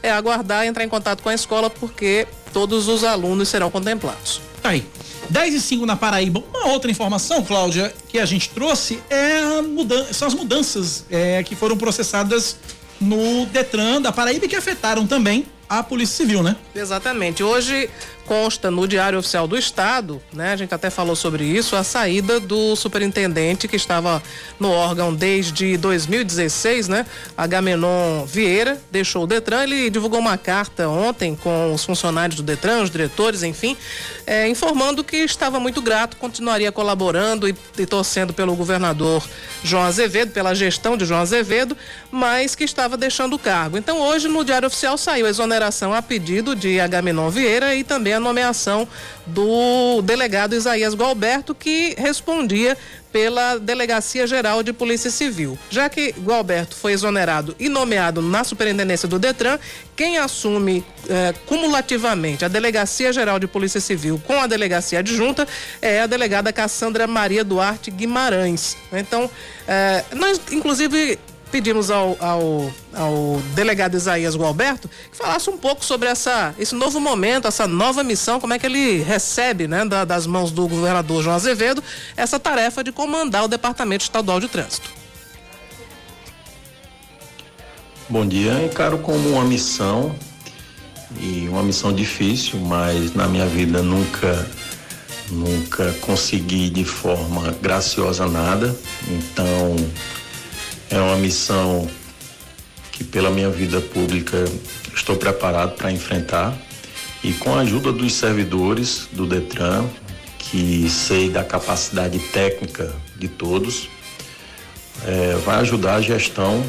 é aguardar entrar em contato com a escola porque todos os alunos serão contemplados. Aí. 10 e 5 na Paraíba. Uma outra informação, Cláudia, que a gente trouxe é mudança, são as mudanças é, que foram processadas no Detran da Paraíba que afetaram também a Polícia Civil, né? Exatamente. Hoje consta no Diário Oficial do Estado, né? A gente até falou sobre isso, a saída do superintendente que estava no órgão desde 2016, né? Agamenon Vieira deixou o Detran, ele divulgou uma carta ontem com os funcionários do Detran, os diretores, enfim, é, informando que estava muito grato, continuaria colaborando e, e torcendo pelo governador João Azevedo, pela gestão de João Azevedo, mas que estava deixando o cargo. Então hoje no Diário Oficial saiu a exoneração a pedido de Agamenon Vieira e também a nomeação do delegado Isaías Gualberto, que respondia pela Delegacia Geral de Polícia Civil. Já que Gualberto foi exonerado e nomeado na superintendência do Detran, quem assume eh, cumulativamente a Delegacia Geral de Polícia Civil com a Delegacia Adjunta é a delegada Cassandra Maria Duarte Guimarães. Então, eh, nós, inclusive, pedimos ao, ao, ao, delegado Isaías Gualberto que falasse um pouco sobre essa, esse novo momento, essa nova missão, como é que ele recebe, né, da, das mãos do governador João Azevedo, essa tarefa de comandar o Departamento Estadual de Trânsito. Bom dia, encaro como uma missão e uma missão difícil, mas na minha vida nunca nunca consegui de forma graciosa nada. Então, é uma missão que, pela minha vida pública, estou preparado para enfrentar e com a ajuda dos servidores do Detran, que sei da capacidade técnica de todos, é, vai ajudar a gestão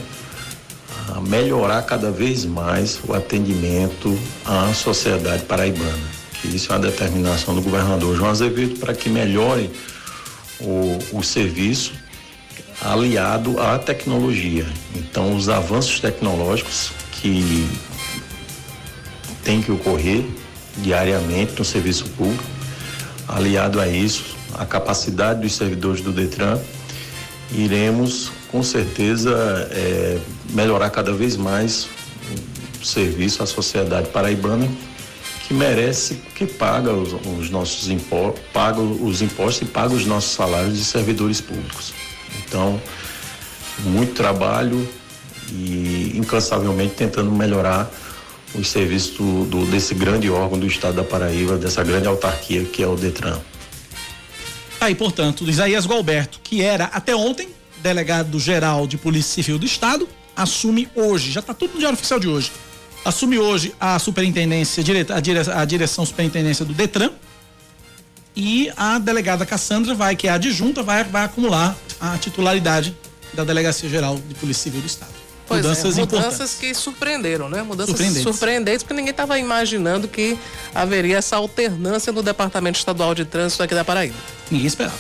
a melhorar cada vez mais o atendimento à sociedade paraibana. Que isso é uma determinação do governador João Azevedo para que melhore o, o serviço aliado à tecnologia. Então, os avanços tecnológicos que têm que ocorrer diariamente no serviço público, aliado a isso, a capacidade dos servidores do Detran, iremos com certeza é, melhorar cada vez mais o serviço à sociedade paraibana que merece, que paga os, os nossos impostos, paga os impostos e paga os nossos salários de servidores públicos. Então, muito trabalho e incansavelmente tentando melhorar os serviços do, do, desse grande órgão do estado da Paraíba, dessa grande autarquia que é o Detran. Aí, portanto, Isaías Galberto, que era até ontem delegado geral de Polícia Civil do Estado, assume hoje, já está tudo no Diário Oficial de hoje, assume hoje a superintendência, a, dire, a direção superintendência do Detran e a delegada Cassandra vai, que é a adjunta, vai, vai acumular a titularidade da Delegacia Geral de Polícia Civil do Estado. Pois mudanças é, mudanças que surpreenderam, né? Mudanças surpreendentes. surpreendentes, porque ninguém estava imaginando que haveria essa alternância no Departamento Estadual de Trânsito aqui da Paraíba. Ninguém esperava.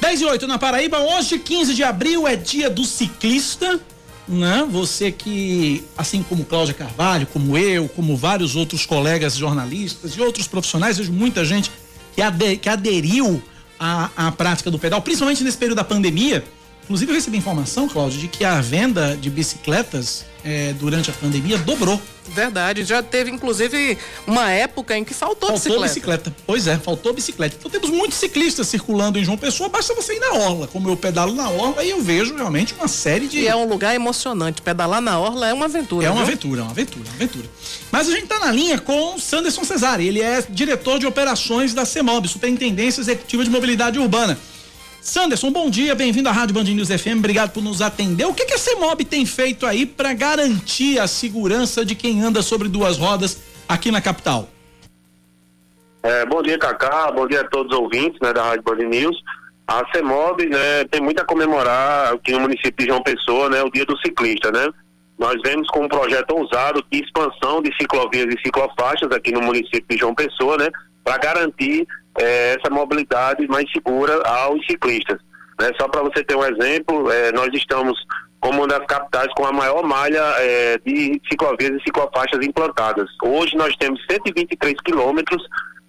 10 e 8 na Paraíba, hoje, 15 de abril, é dia do ciclista né? Você que, assim como Cláudia Carvalho, como eu, como vários outros colegas jornalistas e outros profissionais, vejo muita gente que, ade que aderiu à, à prática do pedal, principalmente nesse período da pandemia. Inclusive, eu recebi informação, Cláudio, de que a venda de bicicletas é, durante a pandemia dobrou. Verdade, já teve inclusive uma época em que faltou, faltou bicicleta. bicicleta. Pois é, faltou bicicleta. Então temos muitos ciclistas circulando em João Pessoa, basta você ir na orla. Como eu pedalo na orla e eu vejo realmente uma série de. E é um lugar emocionante. Pedalar na orla é uma aventura. É uma viu? aventura, é uma aventura, é uma aventura. Mas a gente está na linha com o Sanderson Cesare. Ele é diretor de operações da CEMOB, Superintendência Executiva de Mobilidade Urbana. Sanderson, bom dia, bem-vindo à Rádio Band News FM, obrigado por nos atender. O que, que a CEMOB tem feito aí para garantir a segurança de quem anda sobre duas rodas aqui na capital? É, bom dia, Cacá, bom dia a todos os ouvintes né, da Rádio Band News. A CEMOB né, tem muito a comemorar aqui no município de João Pessoa, né, o Dia do Ciclista, né? Nós vemos com um projeto ousado de expansão de ciclovias e ciclofaixas aqui no município de João Pessoa, né? Para garantir é, essa mobilidade mais segura aos ciclistas. Né? Só para você ter um exemplo, é, nós estamos como uma das capitais com a maior malha é, de ciclovias e ciclofaixas implantadas. Hoje nós temos 123 quilômetros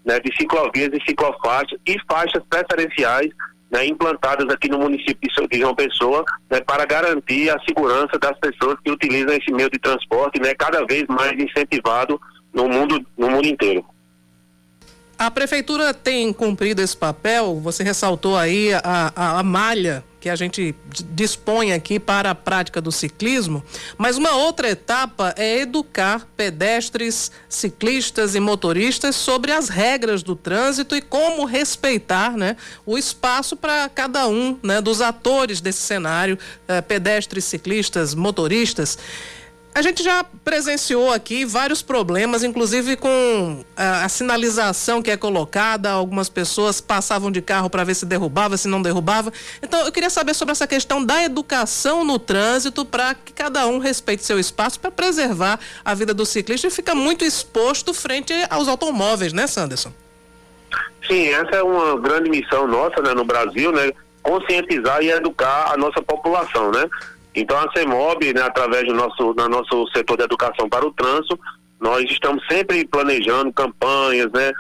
né, de ciclovias e ciclofaixas e faixas preferenciais né, implantadas aqui no município de João Pessoa né, para garantir a segurança das pessoas que utilizam esse meio de transporte, né, cada vez mais incentivado no mundo, no mundo inteiro. A prefeitura tem cumprido esse papel, você ressaltou aí a, a, a, malha que a gente dispõe aqui para a prática do ciclismo, mas uma outra etapa é educar pedestres, ciclistas e motoristas sobre as regras do trânsito e como respeitar né, o espaço para cada um né, dos atores desse cenário, eh, pedestres, ciclistas, motoristas. A gente já presenciou aqui vários problemas, inclusive com a, a sinalização que é colocada. Algumas pessoas passavam de carro para ver se derrubava, se não derrubava. Então, eu queria saber sobre essa questão da educação no trânsito para que cada um respeite seu espaço para preservar a vida do ciclista e fica muito exposto frente aos automóveis, né, Sanderson? Sim, essa é uma grande missão nossa né, no Brasil, né? Conscientizar e educar a nossa população, né? Então a CEMOB, né, através do nosso, do nosso setor de educação para o trânsito, nós estamos sempre planejando campanhas, né?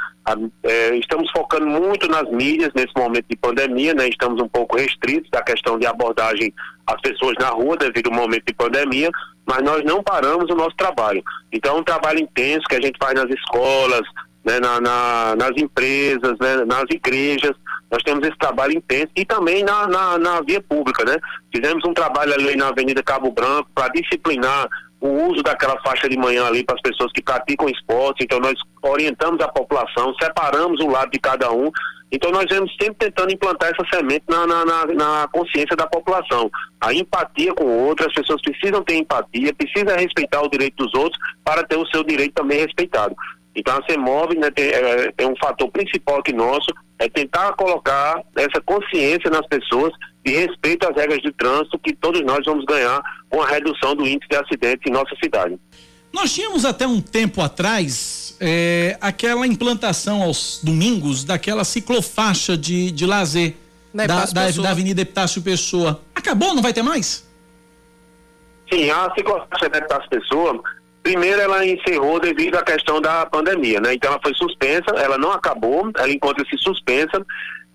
É, estamos focando muito nas mídias nesse momento de pandemia, né? Estamos um pouco restritos da questão de abordagem às pessoas na rua devido ao momento de pandemia, mas nós não paramos o nosso trabalho. Então é um trabalho intenso que a gente faz nas escolas, né? na, na nas empresas, né? nas igrejas, nós temos esse trabalho intenso e também na, na, na via pública, né? Fizemos um trabalho ali na Avenida Cabo Branco para disciplinar o uso daquela faixa de manhã ali para as pessoas que praticam esporte. Então nós orientamos a população, separamos o lado de cada um. Então nós vamos sempre tentando implantar essa semente na, na, na, na consciência da população. A empatia com o outro, as pessoas precisam ter empatia, precisam respeitar o direito dos outros para ter o seu direito também respeitado. Então a CEMOV né, tem, é, é um fator principal aqui nosso, é tentar colocar essa consciência nas pessoas de respeito às regras de trânsito que todos nós vamos ganhar com a redução do índice de acidentes em nossa cidade. Nós tínhamos até um tempo atrás é, aquela implantação aos domingos daquela ciclofaixa de, de lazer da, da, da, Avenida Epitácio Pessoa. Acabou, não vai ter mais? Sim, a ciclofaixa das pessoas, primeiro ela encerrou devido à questão da pandemia, né? Então ela foi suspensa, ela não acabou, ela encontra-se suspensa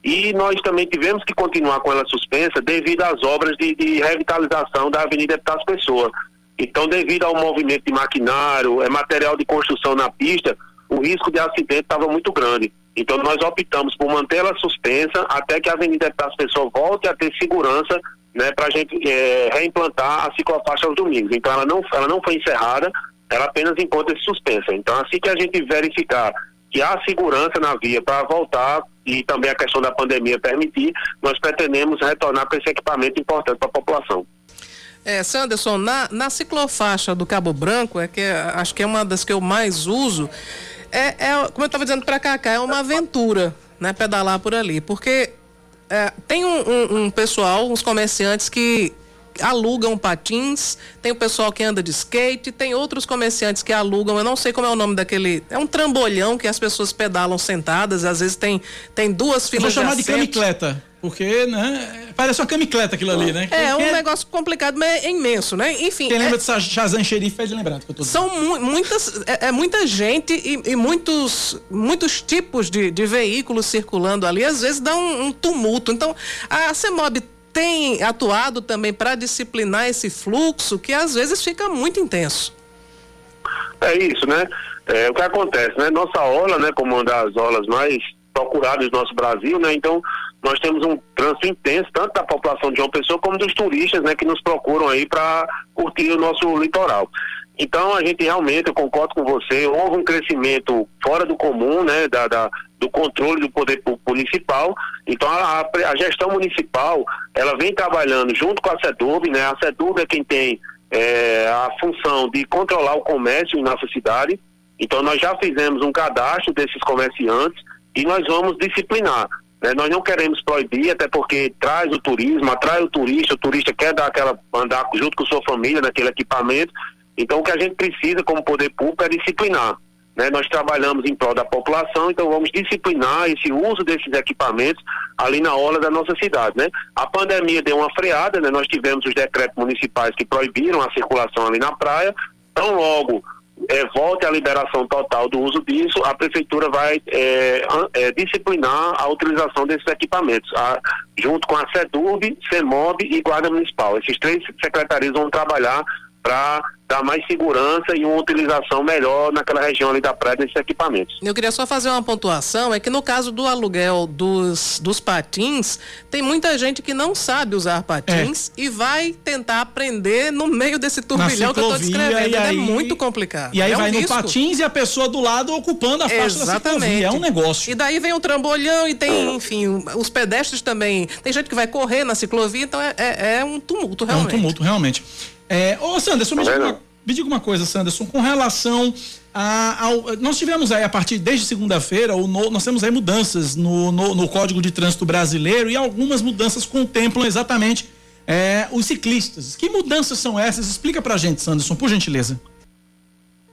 e nós também tivemos que continuar com ela suspensa devido às obras de, de revitalização da Avenida das Pessoas. Então, devido ao movimento de maquinário, é material de construção na pista, o risco de acidente estava muito grande. Então, nós optamos por mantê-la suspensa até que a Avenida das Pessoas volte a ter segurança né, para a gente é, reimplantar a ciclofaixa aos domingos. Então, ela não, ela não foi encerrada, ela apenas encontra-se suspensa. Então, assim que a gente verificar que há segurança na via para voltar e também a questão da pandemia permitir, nós pretendemos retornar com esse equipamento importante para a população. É, Sanderson, na, na ciclofaixa do Cabo Branco, é que acho que é uma das que eu mais uso, é, é como eu estava dizendo para cá, é uma aventura, né, pedalar por ali, porque é, tem um, um, um pessoal, uns comerciantes que alugam patins, tem o pessoal que anda de skate, tem outros comerciantes que alugam, eu não sei como é o nome daquele, é um trambolhão que as pessoas pedalam sentadas, às vezes tem, tem duas filas eu vou chamar de, de camicleta. Porque, né, parece uma camicleta aquilo ali, né? É, um negócio complicado, mas é imenso, né? Enfim. Quem é... lembra de Shazam Xerife faz lembrar que eu tô São mu muitas, é, é, muita gente e, e, muitos, muitos tipos de, de veículos circulando ali, às vezes dá um, um tumulto. Então, a CEMOB tem atuado também para disciplinar esse fluxo que às vezes fica muito intenso. É isso, né? É, o que acontece, né? Nossa ola, né, como uma das olas mais procuradas do nosso Brasil, né? Então, nós temos um trânsito intenso, tanto da população de João Pessoa como dos turistas, né, que nos procuram aí para curtir o nosso litoral. Então, a gente realmente, eu concordo com você, houve um crescimento fora do comum, né, da, da do controle do poder municipal. Então, a, a, gestão municipal, ela vem trabalhando junto com a SEDUB, né? A SEDUB é quem tem é, a função de controlar o comércio em nossa cidade. Então, nós já fizemos um cadastro desses comerciantes e nós vamos disciplinar. Né? Nós não queremos proibir, até porque traz o turismo, atrai o turista, o turista quer dar aquela, andar junto com sua família naquele equipamento. Então, o que a gente precisa como poder público é disciplinar. Né? Nós trabalhamos em prol da população, então vamos disciplinar esse uso desses equipamentos ali na hora da nossa cidade. Né? A pandemia deu uma freada, né? nós tivemos os decretos municipais que proibiram a circulação ali na praia, então logo é, volte a liberação total do uso disso, a prefeitura vai é, é, disciplinar a utilização desses equipamentos, a, junto com a SEDURB, CEMOB e Guarda Municipal. Esses três secretarias vão trabalhar para dar mais segurança e uma utilização melhor naquela região ali da praia desses equipamentos. Eu queria só fazer uma pontuação, é que no caso do aluguel dos, dos patins, tem muita gente que não sabe usar patins é. e vai tentar aprender no meio desse turbilhão que eu estou descrevendo. É aí, é muito complicado. E aí é vai um no risco. patins e a pessoa do lado ocupando a faixa Exatamente. da ciclovia. É um negócio. E daí vem o trambolhão e tem, enfim, os pedestres também. Tem gente que vai correr na ciclovia, então é, é, é um tumulto realmente. É um tumulto, realmente. É, ô, Sanderson, me, diga uma, me diga uma coisa, Sanderson, com relação a, ao. Nós tivemos aí, a partir desde segunda-feira, nós temos aí mudanças no, no, no, Código de Trânsito Brasileiro e algumas mudanças contemplam exatamente é, os ciclistas. Que mudanças são essas? Explica pra gente, Sanderson, por gentileza.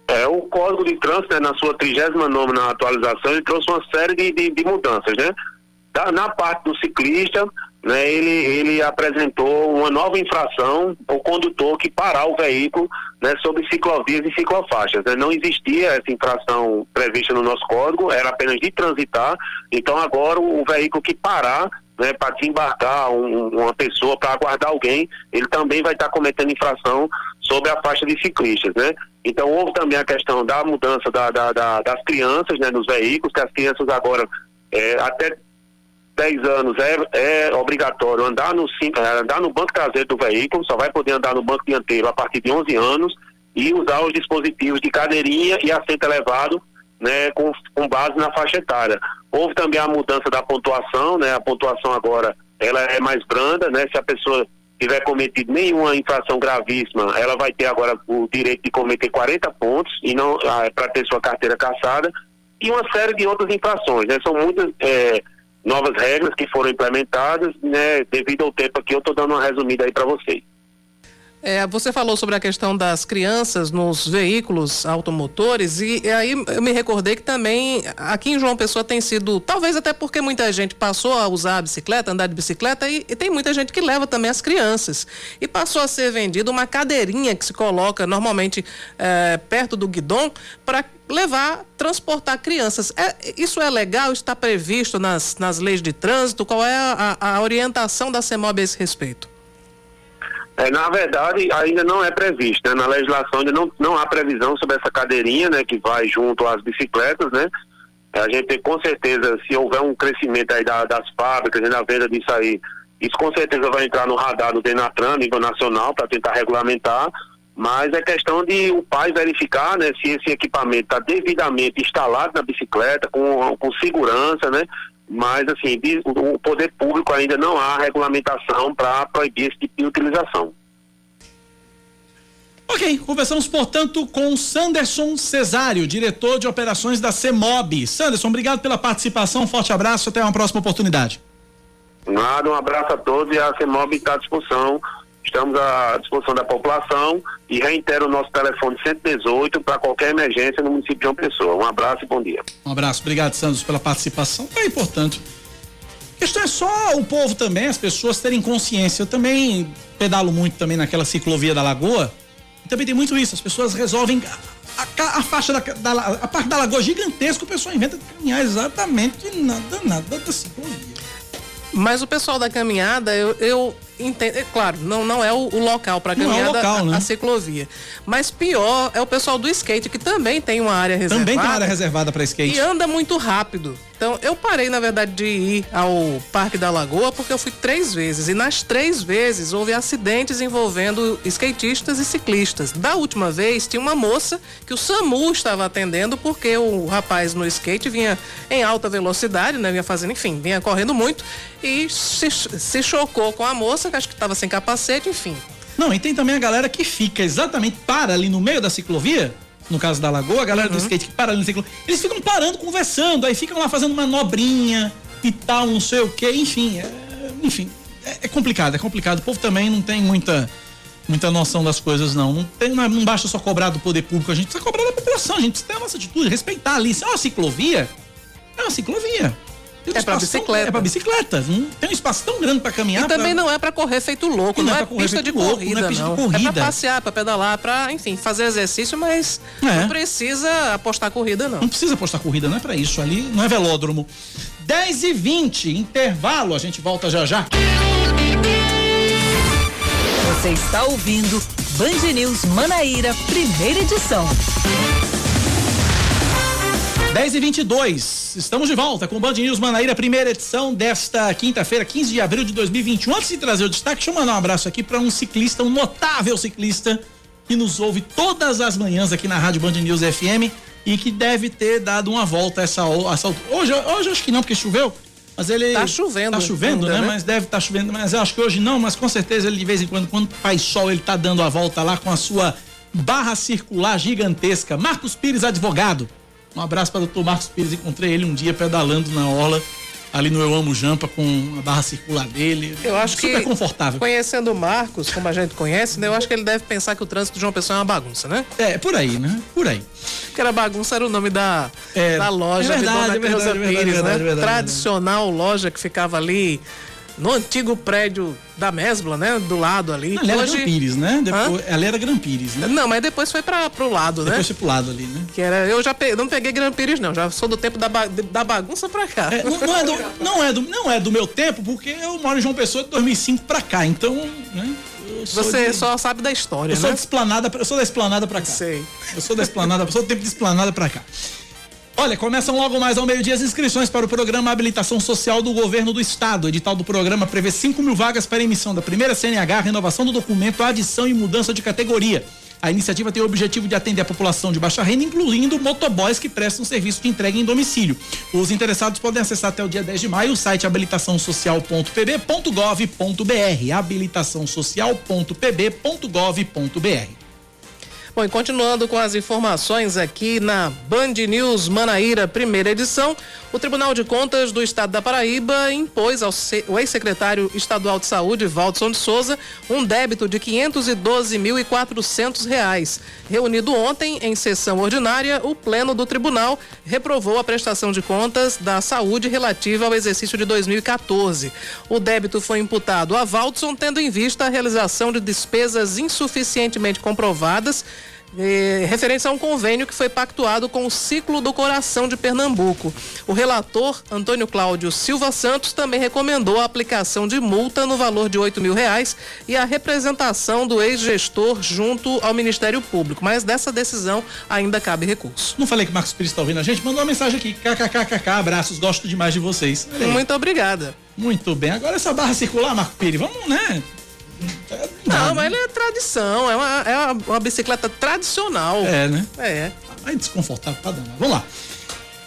É, o Código de Trânsito, né, na sua 39 na atualização, ele trouxe uma série de, de, de mudanças, né? Da, na parte do ciclista, né, ele, ele apresentou uma nova infração ao condutor que parar o veículo né, sobre ciclovias e ciclofaixas. Né? Não existia essa infração prevista no nosso código, era apenas de transitar. Então agora o, o veículo que parar né, para desembarcar um, uma pessoa, para aguardar alguém, ele também vai estar cometendo infração sobre a faixa de ciclistas. Né? Então houve também a questão da mudança da, da, da, das crianças né, nos veículos, que as crianças agora é, até 10 anos é, é obrigatório andar no, é, andar no banco traseiro do veículo, só vai poder andar no banco dianteiro a partir de 11 anos e usar os dispositivos de cadeirinha e assento elevado né, com, com base na faixa etária. Houve também a mudança da pontuação, né, a pontuação agora ela é mais branda, né, se a pessoa tiver cometido nenhuma infração gravíssima, ela vai ter agora o direito de cometer 40 pontos e não ah, para ter sua carteira caçada e uma série de outras infrações, né, são muitas é, novas regras que foram implementadas, né, devido ao tempo aqui, eu estou dando uma resumida aí para vocês. É, você falou sobre a questão das crianças nos veículos automotores e, e, aí eu me recordei que também aqui em João Pessoa tem sido, talvez até porque muita gente passou a usar a bicicleta, andar de bicicleta e, e tem muita gente que leva também as crianças. E passou a ser vendida uma cadeirinha que se coloca normalmente é, perto do guidão para levar, transportar crianças. É, isso é legal? Está previsto nas, nas leis de trânsito? Qual é a, a orientação da CEMOB a esse respeito? É, na verdade, ainda não é previsto, né? Na legislação ainda não, não há previsão sobre essa cadeirinha, né? Que vai junto às bicicletas, né? A gente tem com certeza, se houver um crescimento aí da, das fábricas e da venda disso aí, isso com certeza vai entrar no radar do Denatran, nível nacional, para tentar regulamentar, mas é questão de o pai verificar, né? Se esse equipamento está devidamente instalado na bicicleta, com, com segurança, né? mas assim, o poder público ainda não há regulamentação para proibir esse tipo de utilização. Ok, conversamos, portanto, com Sanderson Cesário, diretor de operações da CEMOB. Sanderson, obrigado pela participação, forte abraço, até uma próxima oportunidade. Nada, um abraço a todos e a CEMOB está à disposição Estamos à disposição da população e reitero o nosso telefone 118 para qualquer emergência no município de João Pessoa. Um abraço e bom dia. Um abraço, obrigado, Santos, pela participação. É importante. A questão é só o povo também, as pessoas terem consciência. Eu também pedalo muito também naquela ciclovia da Lagoa. Também tem muito isso. As pessoas resolvem a, a, a faixa da, da, a parte da lagoa gigantesca, o pessoal inventa de caminhar exatamente nada, nada da ciclovia. Mas o pessoal da caminhada, eu, eu entendo, é claro, não, não é o, o local para caminhada, é local, né? a, a, ciclovia. Mas pior é o pessoal do skate, que também tem uma área reservada. Também tem uma área reservada para skate. E anda muito rápido. Então, eu parei, na verdade, de ir ao Parque da Lagoa porque eu fui três vezes. E nas três vezes houve acidentes envolvendo skatistas e ciclistas. Da última vez, tinha uma moça que o SAMU estava atendendo porque o rapaz no skate vinha em alta velocidade, né? Vinha fazendo, enfim, vinha correndo muito e se, se chocou com a moça, acho que estava sem capacete, enfim. Não, e tem também a galera que fica exatamente para ali no meio da ciclovia no caso da Lagoa, a galera uhum. do skate que para ali no ciclo, eles ficam parando, conversando, aí ficam lá fazendo manobrinha e tal, não sei o que, enfim, é, enfim, é, é, complicado, é complicado. O povo também não tem muita muita noção das coisas, não. Não, tem, não, é, não basta só cobrar do poder público, a gente precisa cobrar da população, a gente precisa ter a nossa atitude, respeitar ali. Se é uma ciclovia, é uma ciclovia. É para bicicleta. É para bicicleta. Não tem um espaço tão grande para caminhar. E pra... também não é para correr feito louco, não, não é, é pista de louco, corrida, não. É, pista não. de corrida. é para passear, para pedalar, para, enfim, fazer exercício, mas é. não precisa apostar corrida, não. Não precisa apostar corrida, não é para isso. Ali não é velódromo. 10 e 20 intervalo, a gente volta já já. Você está ouvindo Band News Manaíra, primeira edição. 10 e 22 estamos de volta com o Band News Manaíra, primeira edição desta quinta-feira, 15 de abril de 2021. Antes de trazer o destaque, deixa eu mandar um abraço aqui para um ciclista, um notável ciclista que nos ouve todas as manhãs aqui na Rádio Band News FM e que deve ter dado uma volta essa, essa hoje, hoje acho que não, porque choveu. Mas ele. Tá chovendo. Tá chovendo, ainda, né? né? Mas deve estar tá chovendo. Mas eu acho que hoje não, mas com certeza ele de vez em quando, quando faz sol, ele tá dando a volta lá com a sua barra circular gigantesca. Marcos Pires, advogado. Um abraço para o doutor Marcos Pires. Encontrei ele um dia pedalando na orla, ali no Eu Amo Jampa, com a barra circular dele. Eu acho super que, confortável. Conhecendo o Marcos, como a gente conhece, né? Eu acho que ele deve pensar que o trânsito de João Pessoa é uma bagunça, né? É, por aí, né? Por aí. Porque era bagunça era o nome da, é, da loja é verdade, de Dona é verdade, Pires, é verdade, né? Verdade, Tradicional loja que ficava ali no antigo prédio da Mesbla, né? Do lado ali. Ela Hoje... era Grampires, né? Depois, ela era Grampires, né? Não, mas depois foi para pro lado, né? Depois foi pro lado ali, né? Que era, eu já pe... não peguei Grampires não, já sou do tempo da, ba... da bagunça pra cá. É, não, não, é do, *laughs* não, é do, não é do meu tempo, porque eu moro em João Pessoa de 2005 pra cá, então, né? Você de... só sabe da história, eu né? Sou de esplanada, eu sou da esplanada pra cá. Sei. Eu sou da esplanada, eu sou do tempo de esplanada pra cá. Olha, começam logo mais ao meio-dia as inscrições para o programa Habilitação Social do Governo do Estado. O edital do programa prevê 5 mil vagas para emissão da primeira CNH, renovação do documento, adição e mudança de categoria. A iniciativa tem o objetivo de atender a população de baixa renda, incluindo motoboys que prestam serviço de entrega em domicílio. Os interessados podem acessar até o dia 10 de maio o site habilitaçãosocial.pb.gov.br. habilitaçãosocial.pb.gov.br. Bom, e continuando com as informações aqui na Band News Manaíra, primeira edição, o Tribunal de Contas do Estado da Paraíba impôs ao ex-secretário estadual de Saúde, Valdson de Souza, um débito de 512.400 reais. Reunido ontem em sessão ordinária, o Pleno do Tribunal reprovou a prestação de contas da saúde relativa ao exercício de 2014. O débito foi imputado a Valdson, tendo em vista a realização de despesas insuficientemente comprovadas eh, referente a um convênio que foi pactuado com o Ciclo do Coração de Pernambuco. O relator, Antônio Cláudio Silva Santos, também recomendou a aplicação de multa no valor de oito mil reais e a representação do ex-gestor junto ao Ministério Público. Mas dessa decisão ainda cabe recurso. Não falei que o Marcos Pires está ouvindo a gente? Mandou uma mensagem aqui. KKKKK, abraços, gosto demais de vocês. Muito obrigada. Muito bem. Agora essa barra circular, Marcos Pires, vamos, né? Não, mas ele é tradição, é uma, é uma bicicleta tradicional. É, né? É. Aí desconfortável pra danar. Vamos lá.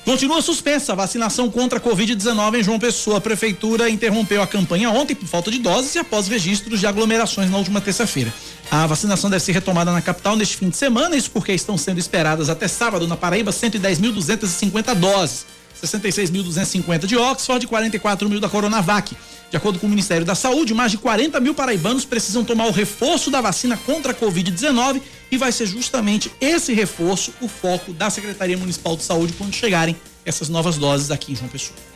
Continua suspensa a vacinação contra a Covid-19 em João Pessoa. A prefeitura interrompeu a campanha ontem por falta de doses e após registros de aglomerações na última terça-feira. A vacinação deve ser retomada na capital neste fim de semana, isso porque estão sendo esperadas até sábado na Paraíba 110.250 doses. 66.250 de Oxford e 44 mil da Coronavac. De acordo com o Ministério da Saúde, mais de 40 mil paraibanos precisam tomar o reforço da vacina contra a Covid-19 e vai ser justamente esse reforço o foco da Secretaria Municipal de Saúde quando chegarem essas novas doses aqui em João Pessoa.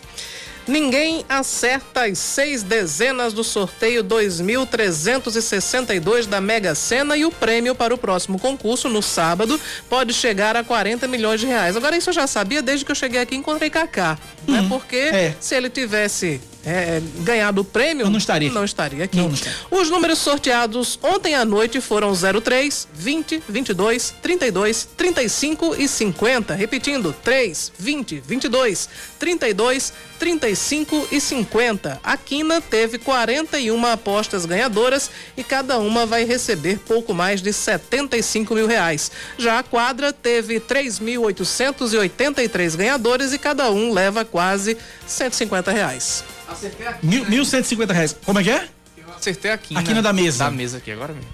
Ninguém acerta as seis dezenas do sorteio 2.362 da Mega Sena e o prêmio para o próximo concurso, no sábado, pode chegar a 40 milhões de reais. Agora, isso eu já sabia desde que eu cheguei aqui e encontrei Kaká. Né? Uhum. Porque É. se ele tivesse é, ganhado o prêmio. Eu não estaria Não estaria aqui. Não, não estaria. Os números sorteados ontem à noite foram 03, 20, 22, 32, 35 e 50. Repetindo, 3, 20, 22, 32, 35 e 50. A Quina teve 41 apostas ganhadoras e cada uma vai receber pouco mais de 75 mil reais. Já a quadra teve 3.883 ganhadores e cada um leva quase 150 reais. Acertei aqui. Mil, 1.150 reais. Como é que é? Eu acertei aqui. A quina da mesa. Da mesa aqui, agora mesmo.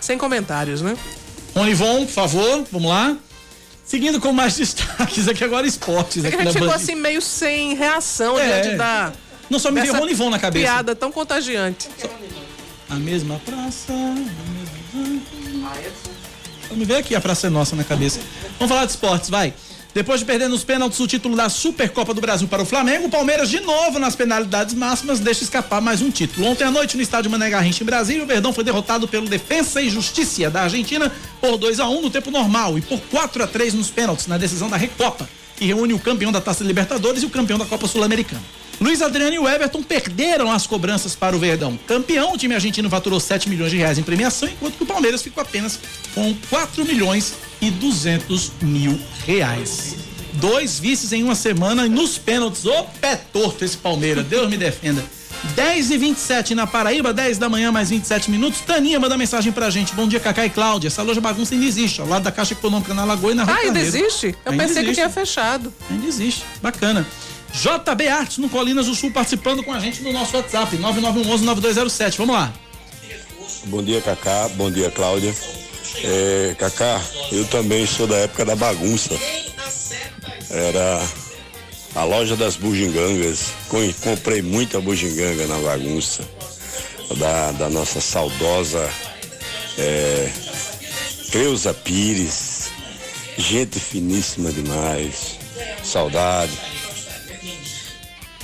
Sem comentários, né? Ronivon, por favor, vamos lá. Seguindo com mais *laughs* destaques aqui agora esportes É que aqui a gente ficou Band. assim meio sem reação É. diante da. Não só me veio Ronivon na cabeça. Piada tão contagiante. A mesma praça, a mesma... Vamos ver aqui, a praça é nossa na cabeça. Vamos falar de esportes, vai. Depois de perder nos pênaltis o título da Supercopa do Brasil para o Flamengo, o Palmeiras de novo nas penalidades máximas deixa escapar mais um título. Ontem à noite no estádio Mané Garrincha em Brasília, o Verdão foi derrotado pelo Defensa e Justiça da Argentina por 2 a 1 no tempo normal e por 4 a 3 nos pênaltis na decisão da Recopa, que reúne o campeão da Taça Libertadores e o campeão da Copa Sul-Americana. Luiz Adriano e o Everton perderam as cobranças para o Verdão. Campeão, o time argentino faturou 7 milhões de reais em premiação, enquanto que o Palmeiras ficou apenas com 4 milhões e 200 mil reais. Dois vices em uma semana e nos pênaltis. Ô pé torto esse Palmeiras, Deus me defenda. 10 e 27 na Paraíba, 10 da manhã, mais 27 minutos. Taninha manda mensagem pra gente. Bom dia, Cacá e Cláudia. Essa loja bagunça ainda existe, ao lado da Caixa Econômica na Lagoa e na Rua Ah, ainda existe? Eu Ainda pensei que existe. tinha fechado. Ainda existe. Bacana. JB Artes no Colinas do Sul participando com a gente no nosso WhatsApp, 9911-9207. Vamos lá. Bom dia, Cacá. Bom dia, Cláudia. É, Cacá, eu também sou da época da bagunça. Era a loja das bugigangas. Com- Comprei muita bugiganga na bagunça. Da, da nossa saudosa é, Creuza Pires. Gente finíssima demais. Saudade.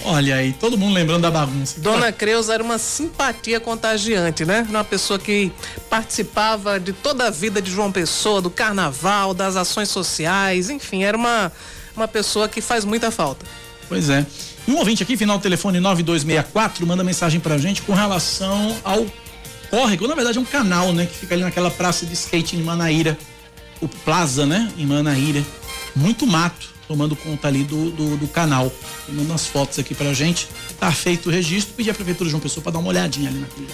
Olha aí, todo mundo lembrando da bagunça. Dona Creuza era uma simpatia contagiante, né? Uma pessoa que participava de toda a vida de João Pessoa, do carnaval, das ações sociais, enfim, era uma, uma pessoa que faz muita falta. Pois é. Um ouvinte aqui, final do telefone 9264, manda mensagem pra gente com relação ao córrego. Na verdade, é um canal, né? Que fica ali naquela praça de skate em Manaíra. O Plaza, né? Em Manaíra. Muito mato tomando conta ali do, do, do canal. E Manda umas fotos aqui pra gente. Tá feito o registro. Pedi a Prefeitura de João Pessoa pra dar uma olhadinha ali naquele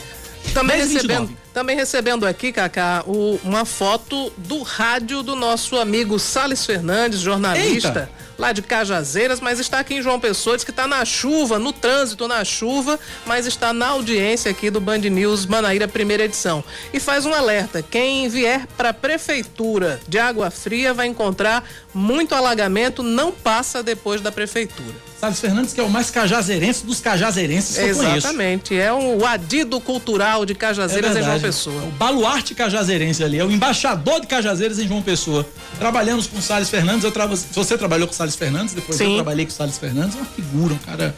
Também 10 29. recebendo, também recebendo aqui, Cacá, o- uma foto do rádio do nosso amigo Sales Fernandes, jornalista. Lá de Cajazeiras, mas está aqui em João Pessoa, diz que está na chuva, no trânsito na chuva, mas está na audiência aqui do Band News Manaíra, primeira edição. E faz um alerta: quem vier para a prefeitura de Água Fria vai encontrar muito alagamento, não passa depois da prefeitura. Salles Fernandes, que é o mais cajazeirense dos cajazeirenses que Exatamente. eu. É um, o adido cultural de Cajazeiras É em João. Pessoa. É o baluarte cajazeirense ali, é o embaixador de Cajazeiras em João Pessoa. Trabalhamos com o Salles Fernandes, eu trava... você trabalhou com o Salles Fernandes, depois eu Sim. trabalhei com o Salles Fernandes, é uma figura, um cara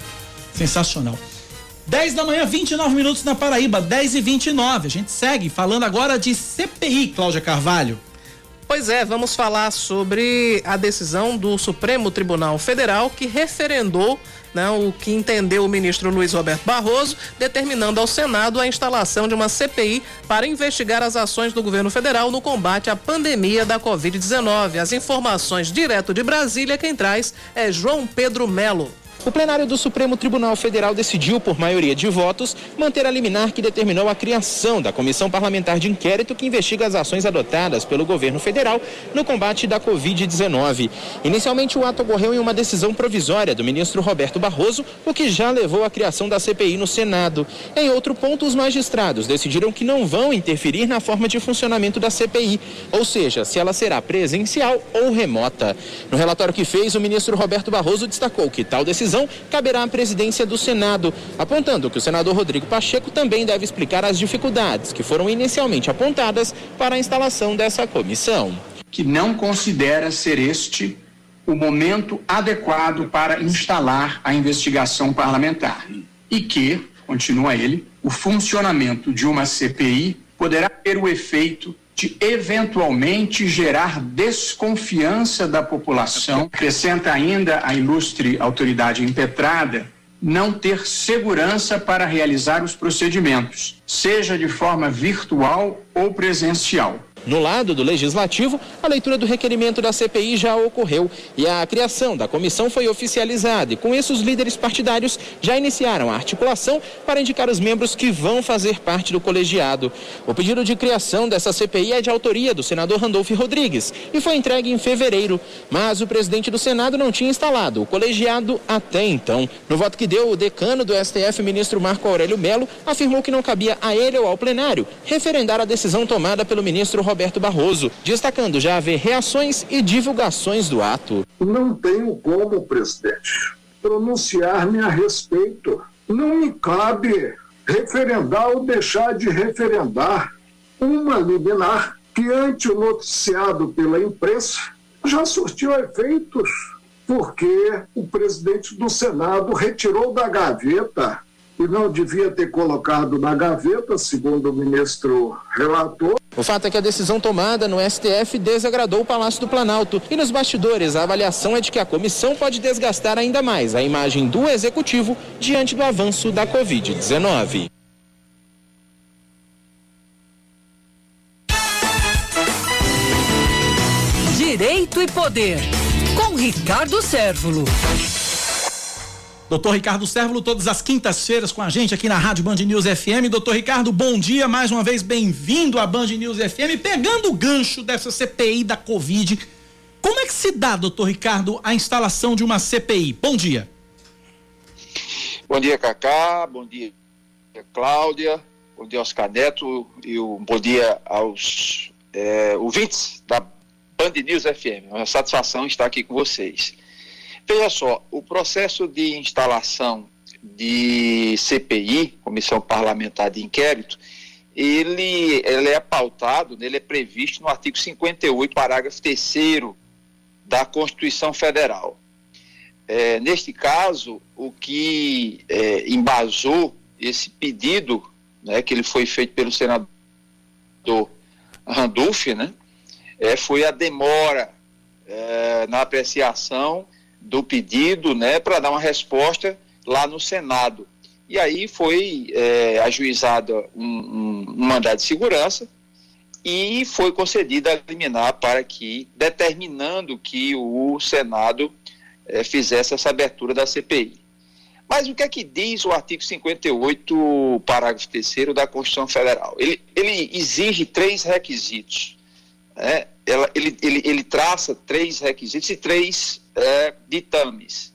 sensacional. 10 da manhã, 29 minutos na Paraíba, 10 e 29. A gente segue falando agora de CPI, Cláudia Carvalho. Pois é, vamos falar sobre a decisão do Supremo Tribunal Federal que referendou né, o que entendeu o ministro Luiz Roberto Barroso, determinando ao Senado a instalação de uma CPI para investigar as ações do governo federal no combate à pandemia da Covid-19. As informações direto de Brasília, quem traz é João Pedro Melo. O plenário do Supremo Tribunal Federal decidiu, por maioria de votos, manter a liminar que determinou a criação da Comissão Parlamentar de Inquérito que investiga as ações adotadas pelo governo federal no combate da Covid-19. Inicialmente, o ato ocorreu em uma decisão provisória do ministro Roberto Barroso, o que já levou à criação da CPI no Senado. Em outro ponto, os magistrados decidiram que não vão interferir na forma de funcionamento da CPI, ou seja, se ela será presencial ou remota. No relatório que fez, o ministro Roberto Barroso destacou que tal decisão caberá à presidência do Senado, apontando que o senador Rodrigo Pacheco também deve explicar as dificuldades que foram inicialmente apontadas para a instalação dessa comissão. que não considera ser este o momento adequado para instalar a investigação parlamentar e que, continua ele, o funcionamento de uma CPI poderá ter o efeito de eventualmente gerar desconfiança da população. Acrescenta ainda a ilustre autoridade impetrada não ter segurança para realizar os procedimentos, seja de forma virtual ou presencial. No lado do Legislativo, a leitura do requerimento da CPI já ocorreu e a criação da comissão foi oficializada. E com isso, os líderes partidários já iniciaram a articulação para indicar os membros que vão fazer parte do colegiado. O pedido de criação dessa CPI é de autoria do senador Randolph Rodrigues e foi entregue em fevereiro. Mas o presidente do Senado não tinha instalado o colegiado até então. No voto que deu, o decano do STF, ministro Marco Aurélio Melo, afirmou que não cabia a ele ou ao plenário referendar a decisão tomada pelo ministro Roberto Barroso, destacando já haver reações e divulgações do ato. Não tenho como, presidente, pronunciar-me a respeito. Não me cabe referendar ou deixar de referendar uma liminar que, ante o noticiado pela imprensa, já surtiu efeitos, porque o presidente do Senado retirou da gaveta e não devia ter colocado na gaveta, segundo o ministro relator. O fato é que a decisão tomada no STF desagradou o Palácio do Planalto. E nos bastidores, a avaliação é de que a comissão pode desgastar ainda mais a imagem do executivo diante do avanço da Covid-19. Direito e Poder, com Ricardo Sérvulo. Doutor Ricardo Sérvulo, todas as quintas-feiras com a gente aqui na Rádio Band News FM. Doutor Ricardo, bom dia, mais uma vez bem-vindo à Band News FM. Pegando o gancho dessa CPI da Covid, como é que se dá, doutor Ricardo, a instalação de uma CPI? Bom dia. Bom dia, Cacá. Bom dia, Cláudia. Bom dia, Oscar Neto. E um bom dia aos é, ouvintes da Band News FM. É uma satisfação estar aqui com vocês. Veja só, o processo de instalação de CPI, Comissão Parlamentar de Inquérito, ele, ele é pautado, ele é previsto no artigo 58, parágrafo 3 da Constituição Federal. É, neste caso, o que é, embasou esse pedido, né, que ele foi feito pelo senador Randolph, né, é, foi a demora é, na apreciação do pedido, né, para dar uma resposta lá no Senado. E aí foi é, ajuizado um, um, um mandado de segurança e foi concedida a liminar para que, determinando que o Senado é, fizesse essa abertura da CPI. Mas o que é que diz o artigo 58, parágrafo 3 da Constituição Federal? Ele, ele exige três requisitos é, ela, ele, ele, ele traça três requisitos e três é, ditames.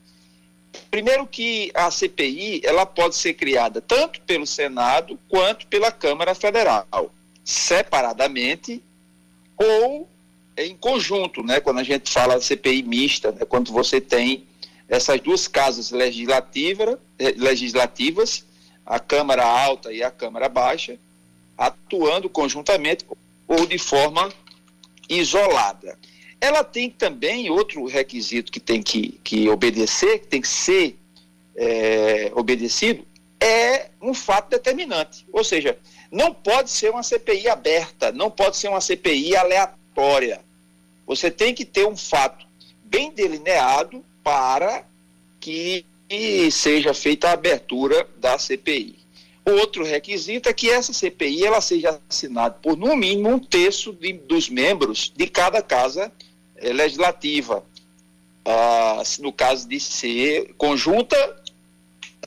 Primeiro que a CPI ela pode ser criada tanto pelo Senado quanto pela Câmara Federal, separadamente ou em conjunto, né? Quando a gente fala CPI mista, né? quando você tem essas duas casas legislativa, eh, legislativas, a Câmara Alta e a Câmara Baixa, atuando conjuntamente ou de forma isolada. Ela tem também outro requisito que tem que, que obedecer, que tem que ser é, obedecido, é um fato determinante. Ou seja, não pode ser uma CPI aberta, não pode ser uma CPI aleatória. Você tem que ter um fato bem delineado para que seja feita a abertura da CPI. Outro requisito é que essa CPI ela seja assinada por no mínimo um terço de, dos membros de cada casa eh, legislativa. Ah, no caso de ser conjunta,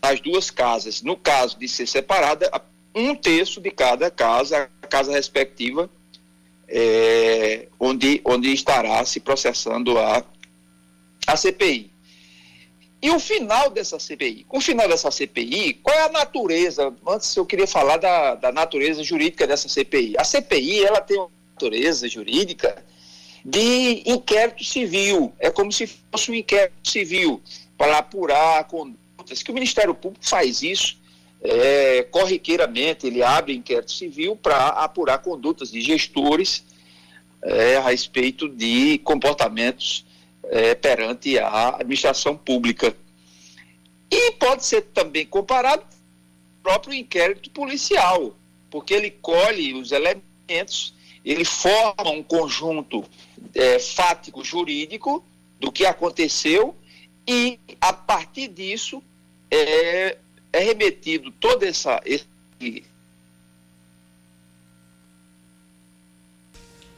as duas casas. No caso de ser separada, um terço de cada casa, a casa respectiva, eh, onde, onde estará se processando a, a CPI. E o final dessa CPI? O final dessa CPI, qual é a natureza? Antes eu queria falar da, da natureza jurídica dessa CPI. A CPI, ela tem uma natureza jurídica de inquérito civil. É como se fosse um inquérito civil para apurar condutas, que o Ministério Público faz isso é, corriqueiramente, ele abre inquérito civil para apurar condutas de gestores é, a respeito de comportamentos é, perante a administração pública. E pode ser também comparado ao próprio inquérito policial, porque ele colhe os elementos, ele forma um conjunto é, fático jurídico do que aconteceu e, a partir disso, é, é remetido toda essa. Esse,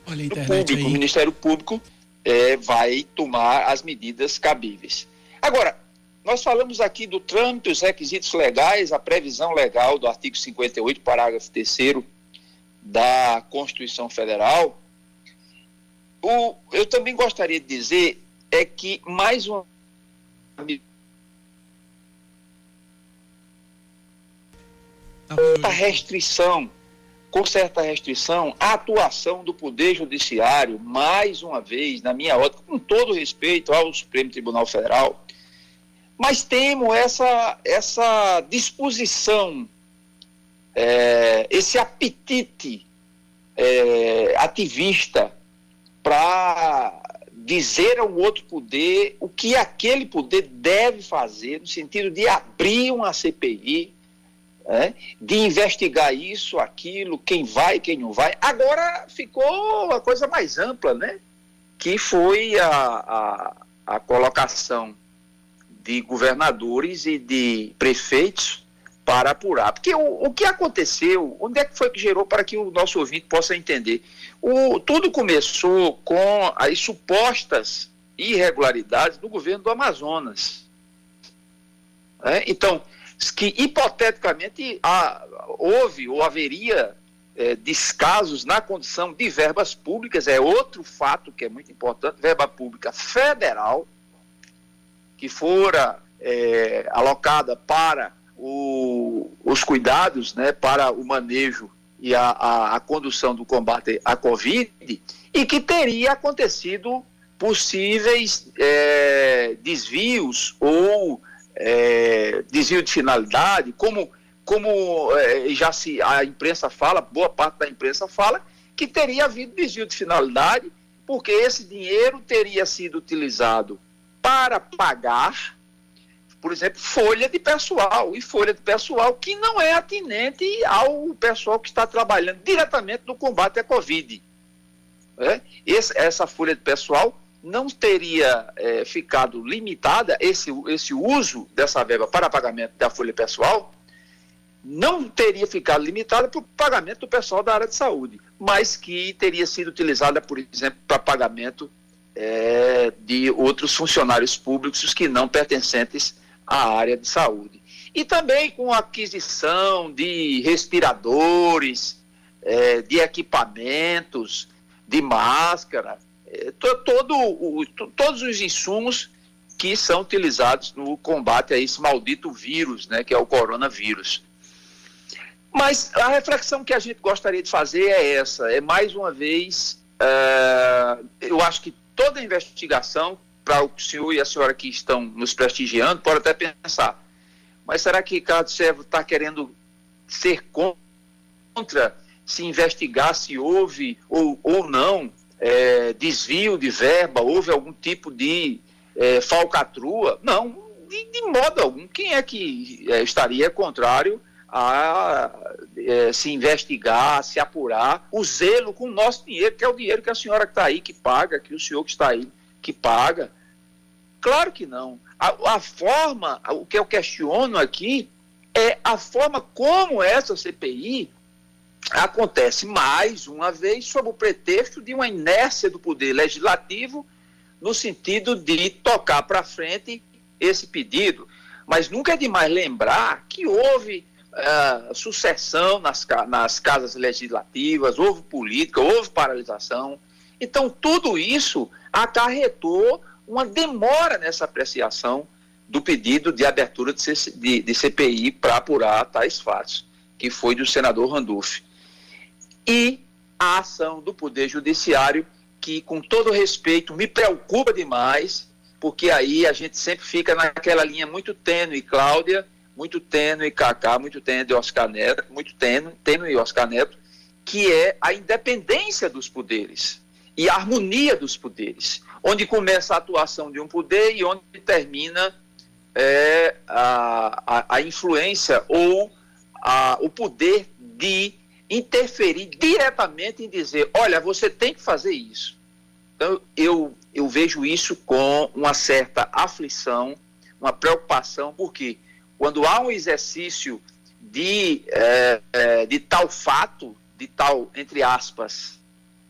Olha a o internet público, o aí. Ministério Público é, vai tomar as medidas cabíveis. Agora, nós falamos aqui do trâmite, os requisitos legais, a previsão legal do artigo 58, parágrafo 3 da Constituição Federal. O, eu também gostaria de dizer é que mais uma certa restrição, com certa restrição, a atuação do Poder Judiciário, mais uma vez, na minha ótica, com todo respeito ao Supremo Tribunal Federal, mas temo essa, essa disposição, é, esse apetite é, ativista para dizer ao outro poder o que aquele poder deve fazer, no sentido de abrir uma CPI, né, de investigar isso, aquilo, quem vai, quem não vai. Agora ficou a coisa mais ampla, né? Que foi a, a, a colocação de governadores e de prefeitos para apurar. Porque o, o que aconteceu, onde é que foi que gerou para que o nosso ouvinte possa entender? O, tudo começou com as supostas irregularidades do governo do Amazonas. né? então, que hipoteticamente há- houve ou haveria é, descasos na condição de verbas públicas, é outro fato que é muito importante, verba pública federal, que fora é, alocada para o- os cuidados, né, para o manejo e a, a- a condução do combate à Covid, e que teria acontecido possíveis é, desvios ou é, desvio de finalidade, como, como é, já se a imprensa fala, boa parte da imprensa fala, que teria havido desvio de finalidade, porque esse dinheiro teria sido utilizado para pagar, por exemplo, folha de pessoal, e folha de pessoal que não é atinente ao pessoal que está trabalhando diretamente no combate à Covid. né? Esse- essa folha de pessoal não teria eh, ficado limitada, esse, esse uso dessa verba para pagamento da folha pessoal, não teria ficado limitada para o pagamento do pessoal da área de saúde, mas que teria sido utilizada, por exemplo, para pagamento eh, de outros funcionários públicos que não pertencentes à área de saúde. E também com aquisição de respiradores, eh, de equipamentos, de máscara, é, todo o, to, todos os insumos que são utilizados no combate a esse maldito vírus, né, que é o coronavírus. Mas a reflexão que a gente gostaria de fazer é essa: é mais uma vez, é, eu acho que toda investigação, para o senhor e a senhora que estão nos prestigiando, pode até pensar, mas será que Carlos Servo está querendo ser contra se investigar se houve ou, ou não é, desvio de verba, houve algum tipo de é, falcatrua? Não, de, de, modo algum. Quem é que é, estaria contrário a é, se investigar, se apurar, o zelo com o nosso dinheiro, que é o dinheiro que a senhora que está aí que paga, que o senhor que está aí que paga. Claro que não. A, a forma, o que eu questiono aqui é a forma como essa CPI acontece mais uma vez sob o pretexto de uma inércia do poder legislativo no sentido de tocar para frente esse pedido. Mas nunca é demais lembrar que houve uh, sucessão nas, nas casas legislativas, houve política, houve paralisação. Então, tudo isso acarretou uma demora nessa apreciação do pedido de abertura de, CPI para apurar tais fatos, que foi do senador Randolph. E a ação do Poder Judiciário, que, com todo respeito, me preocupa demais, porque aí a gente sempre fica naquela linha muito tênue, Cláudia, muito tênue, Cacá, muito tênue, Oscar Neto, muito tênue, tênue Oscar Neto, que é a independência dos poderes e a harmonia dos poderes, onde começa a atuação de um poder e onde termina é, a, a, a, influência ou a, o poder de interferir diretamente em dizer, olha, você tem que fazer isso. Então, eu, eu vejo isso com uma certa aflição, uma preocupação, porque quando há um exercício de, é, é, de tal fato, de tal, entre aspas,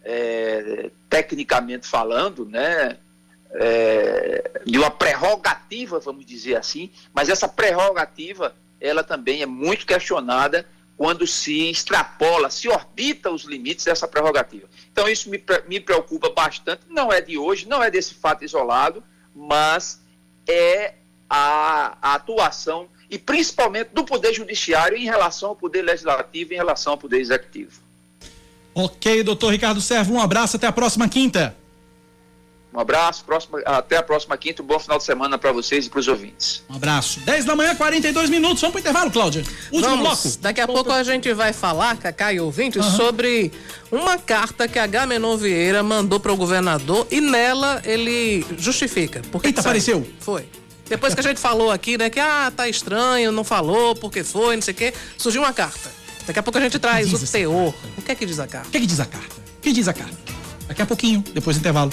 é, tecnicamente falando, né, é, de uma prerrogativa, vamos dizer assim, mas essa prerrogativa, ela também é muito questionada quando se extrapola, se orbita os limites dessa prerrogativa. Então isso me, me preocupa bastante, não é de hoje, não é desse fato isolado, mas é a, a atuação e principalmente do Poder Judiciário em relação ao Poder Legislativo, em relação ao Poder Executivo. Ok, doutor Ricardo Servo, um abraço, até a próxima quinta. Um abraço, próxima, até a próxima quinta, um bom final de semana para vocês e para os ouvintes. Um abraço. 10 da manhã, 42 minutos. Vamos para o intervalo, Cláudia. Último Vamos. bloco. Daqui a Ponto. pouco a gente vai falar, Cacá e ouvintes, uhum. sobre uma carta que a Gamenon Vieira mandou para o governador e nela ele justifica. Por que Eita, apareceu? Foi. Depois que a gente falou aqui, né, que ah, tá estranho, não falou, porque foi, não sei o quê, surgiu uma carta. Daqui a pouco a gente traz o teor. O que é que diz a carta? O que é que diz a carta? O que diz a carta? Daqui a pouquinho, depois do intervalo.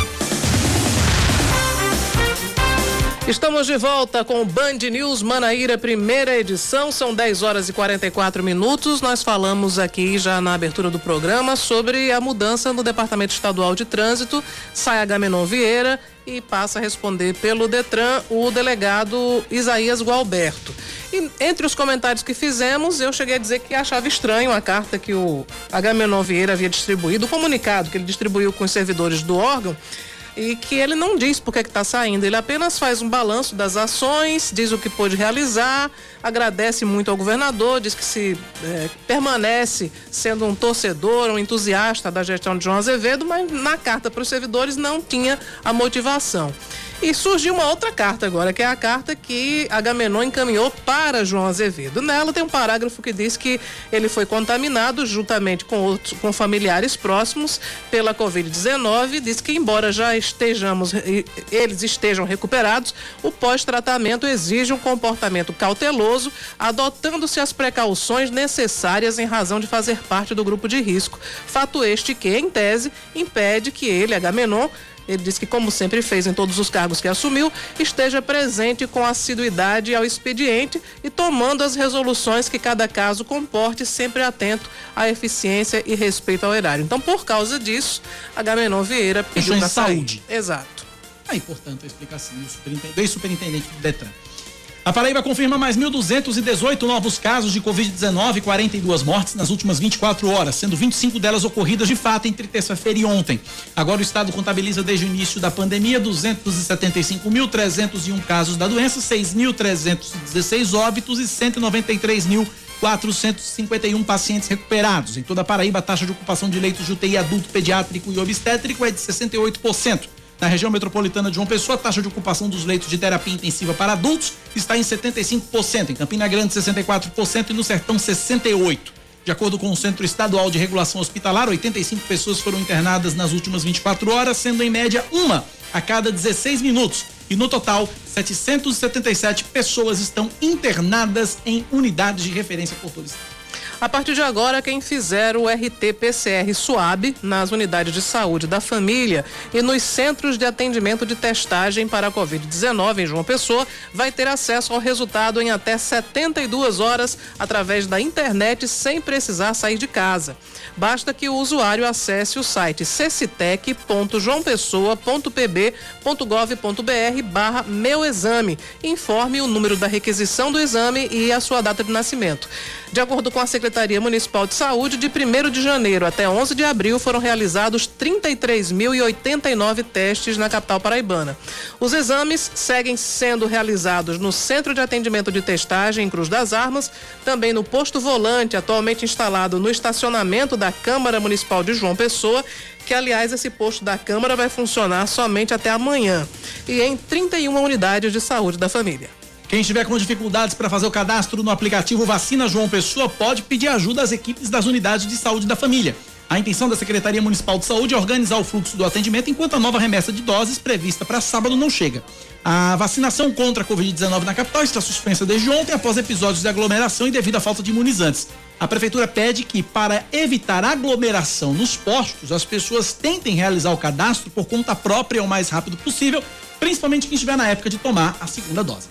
Estamos de volta com o Band News Manaíra, primeira edição. São 10 horas e 44 minutos. Nós falamos aqui já na abertura do programa sobre a mudança no Departamento Estadual de Trânsito. Sai a Gamenon Vieira e passa a responder pelo Detran o delegado Isaías Gualberto. E entre os comentários que fizemos, eu cheguei a dizer que achava estranho a carta que o Agamenon Vieira havia distribuído, o comunicado que ele distribuiu com os servidores do órgão e que ele não diz por que está saindo, ele apenas faz um balanço das ações, diz o que pôde realizar, agradece muito ao governador, diz que se é, permanece sendo um torcedor, um entusiasta da gestão de João Azevedo, mas na carta para os servidores não tinha a motivação. E surgiu uma outra carta agora, que é a carta que Agamenon encaminhou para João Azevedo. Nela tem um parágrafo que diz que ele foi contaminado juntamente com outros com familiares próximos pela Covid-19. Diz que embora já estejamos eles estejam recuperados, o pós-tratamento exige um comportamento cauteloso, adotando-se as precauções necessárias em razão de fazer parte do grupo de risco. Fato este que, em tese, impede que ele, Agamenon, Ele disse que, como sempre fez em todos os cargos que assumiu, esteja presente com assiduidade ao expediente e tomando as resoluções que cada caso comporte, sempre atento à eficiência e respeito ao erário. Então, por causa disso, a Gamenon Vieira pediu sair. saúde. Exato. Aí, portanto, a explicação do superintendente, do ex-superintendente do Detran. A Paraíba confirma mais 1.218 novos casos de Covid-19 e 42 mortes nas últimas 24 horas, sendo 25 delas ocorridas de fato entre terça-feira e ontem. Agora o estado contabiliza desde o início da pandemia 275.301 casos da doença, 6.316 óbitos e 193.451 pacientes recuperados. Em toda a Paraíba, a taxa de ocupação de leitos de UTI adulto, pediátrico e obstétrico é de 68%. Na região metropolitana de João Pessoa, a taxa de ocupação dos leitos de terapia intensiva para adultos está em 75%, em Campina Grande 64% e no Sertão 68%. De acordo com o Centro Estadual de Regulação Hospitalar, 85 pessoas foram internadas nas últimas 24 horas, sendo em média uma a cada 16 minutos. E no total, 777 pessoas estão internadas em unidades de referência por todo o estado. A partir de agora, quem fizer o RT-PCR SUAB nas unidades de saúde da família e nos centros de atendimento de testagem para a Covid-19 em João Pessoa vai ter acesso ao resultado em até 72 horas através da internet sem precisar sair de casa. Basta que o usuário acesse o site cecitec.joaopessoa.pb.gov.br barra meu exame. Informe o número da requisição do exame e a sua data de nascimento. De acordo com a Secretaria Municipal de Saúde, de 1 de janeiro até 11 de abril foram realizados 33.089 testes na capital paraibana. Os exames seguem sendo realizados no Centro de Atendimento de Testagem em Cruz das Armas, também no posto volante, atualmente instalado no estacionamento da Câmara Municipal de João Pessoa, que aliás esse posto da Câmara vai funcionar somente até amanhã, e em 31 unidades de saúde da família. Quem estiver com dificuldades para fazer o cadastro no aplicativo Vacina João Pessoa pode pedir ajuda às equipes das unidades de saúde da família. A intenção da Secretaria Municipal de Saúde é organizar o fluxo do atendimento enquanto a nova remessa de doses prevista para sábado não chega. A vacinação contra a Covid-19 na capital está suspensa desde ontem após episódios de aglomeração e devido à falta de imunizantes. A prefeitura pede que, para evitar aglomeração nos postos, as pessoas tentem realizar o cadastro por conta própria o mais rápido possível, principalmente quem estiver na época de tomar a segunda dose.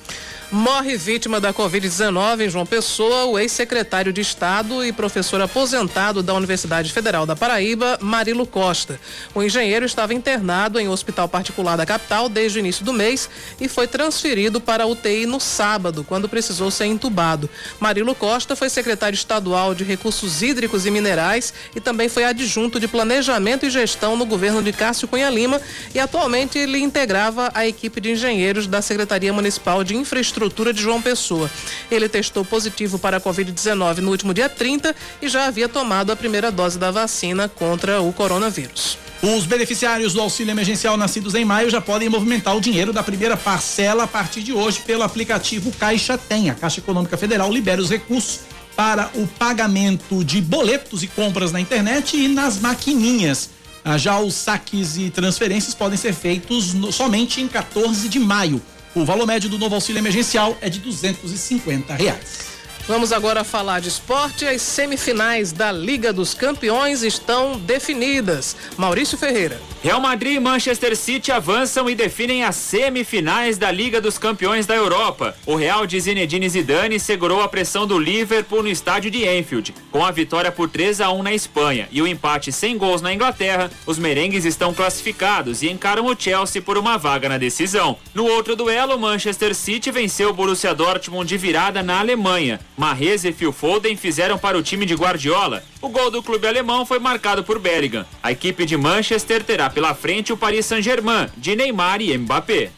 Morre vítima da Covid-19 em João Pessoa o ex-secretário de Estado e professor aposentado da Universidade Federal da Paraíba, Marilo Costa. O engenheiro estava internado em um hospital particular da capital desde o início do mês e foi transferido para a UTI no sábado, quando precisou ser entubado. Marilo Costa foi secretário estadual de Recursos Hídricos e Minerais e também foi adjunto de Planejamento e Gestão no governo de Cássio Cunha Lima e atualmente ele integrava a equipe de engenheiros da Secretaria Municipal de Infraestrutura de João Pessoa. Ele testou positivo para a Covid-19 no último dia 30 e já havia tomado a primeira dose da vacina contra o coronavírus. Os beneficiários do auxílio emergencial nascidos em maio já podem movimentar o dinheiro da primeira parcela a partir de hoje pelo aplicativo Caixa Tem. A Caixa Econômica Federal libera os recursos para o pagamento de boletos e compras na internet e nas maquininhas. Ah, Já os saques e transferências podem ser feitos somente em 14 de maio. O valor médio do novo auxílio emergencial é de 250 reais. Vamos agora falar de esporte. As semifinais da Liga dos Campeões estão definidas. Maurício Ferreira. Real Madrid e Manchester City avançam e definem as semifinais da Liga dos Campeões da Europa. O Real de Zinedine Zidane segurou a pressão do Liverpool no estádio de Anfield. Com a vitória por 3 a 1 na Espanha e o empate sem gols na Inglaterra, os merengues estão classificados e encaram o Chelsea por uma vaga na decisão. No outro duelo, Manchester City venceu o Borussia Dortmund de virada na Alemanha. Mahrez e Phil Foden fizeram para o time de Guardiola. O gol do clube alemão foi marcado por Bellingham. A equipe de Manchester terá pela frente o Paris Saint-Germain, de Neymar e Mbappé.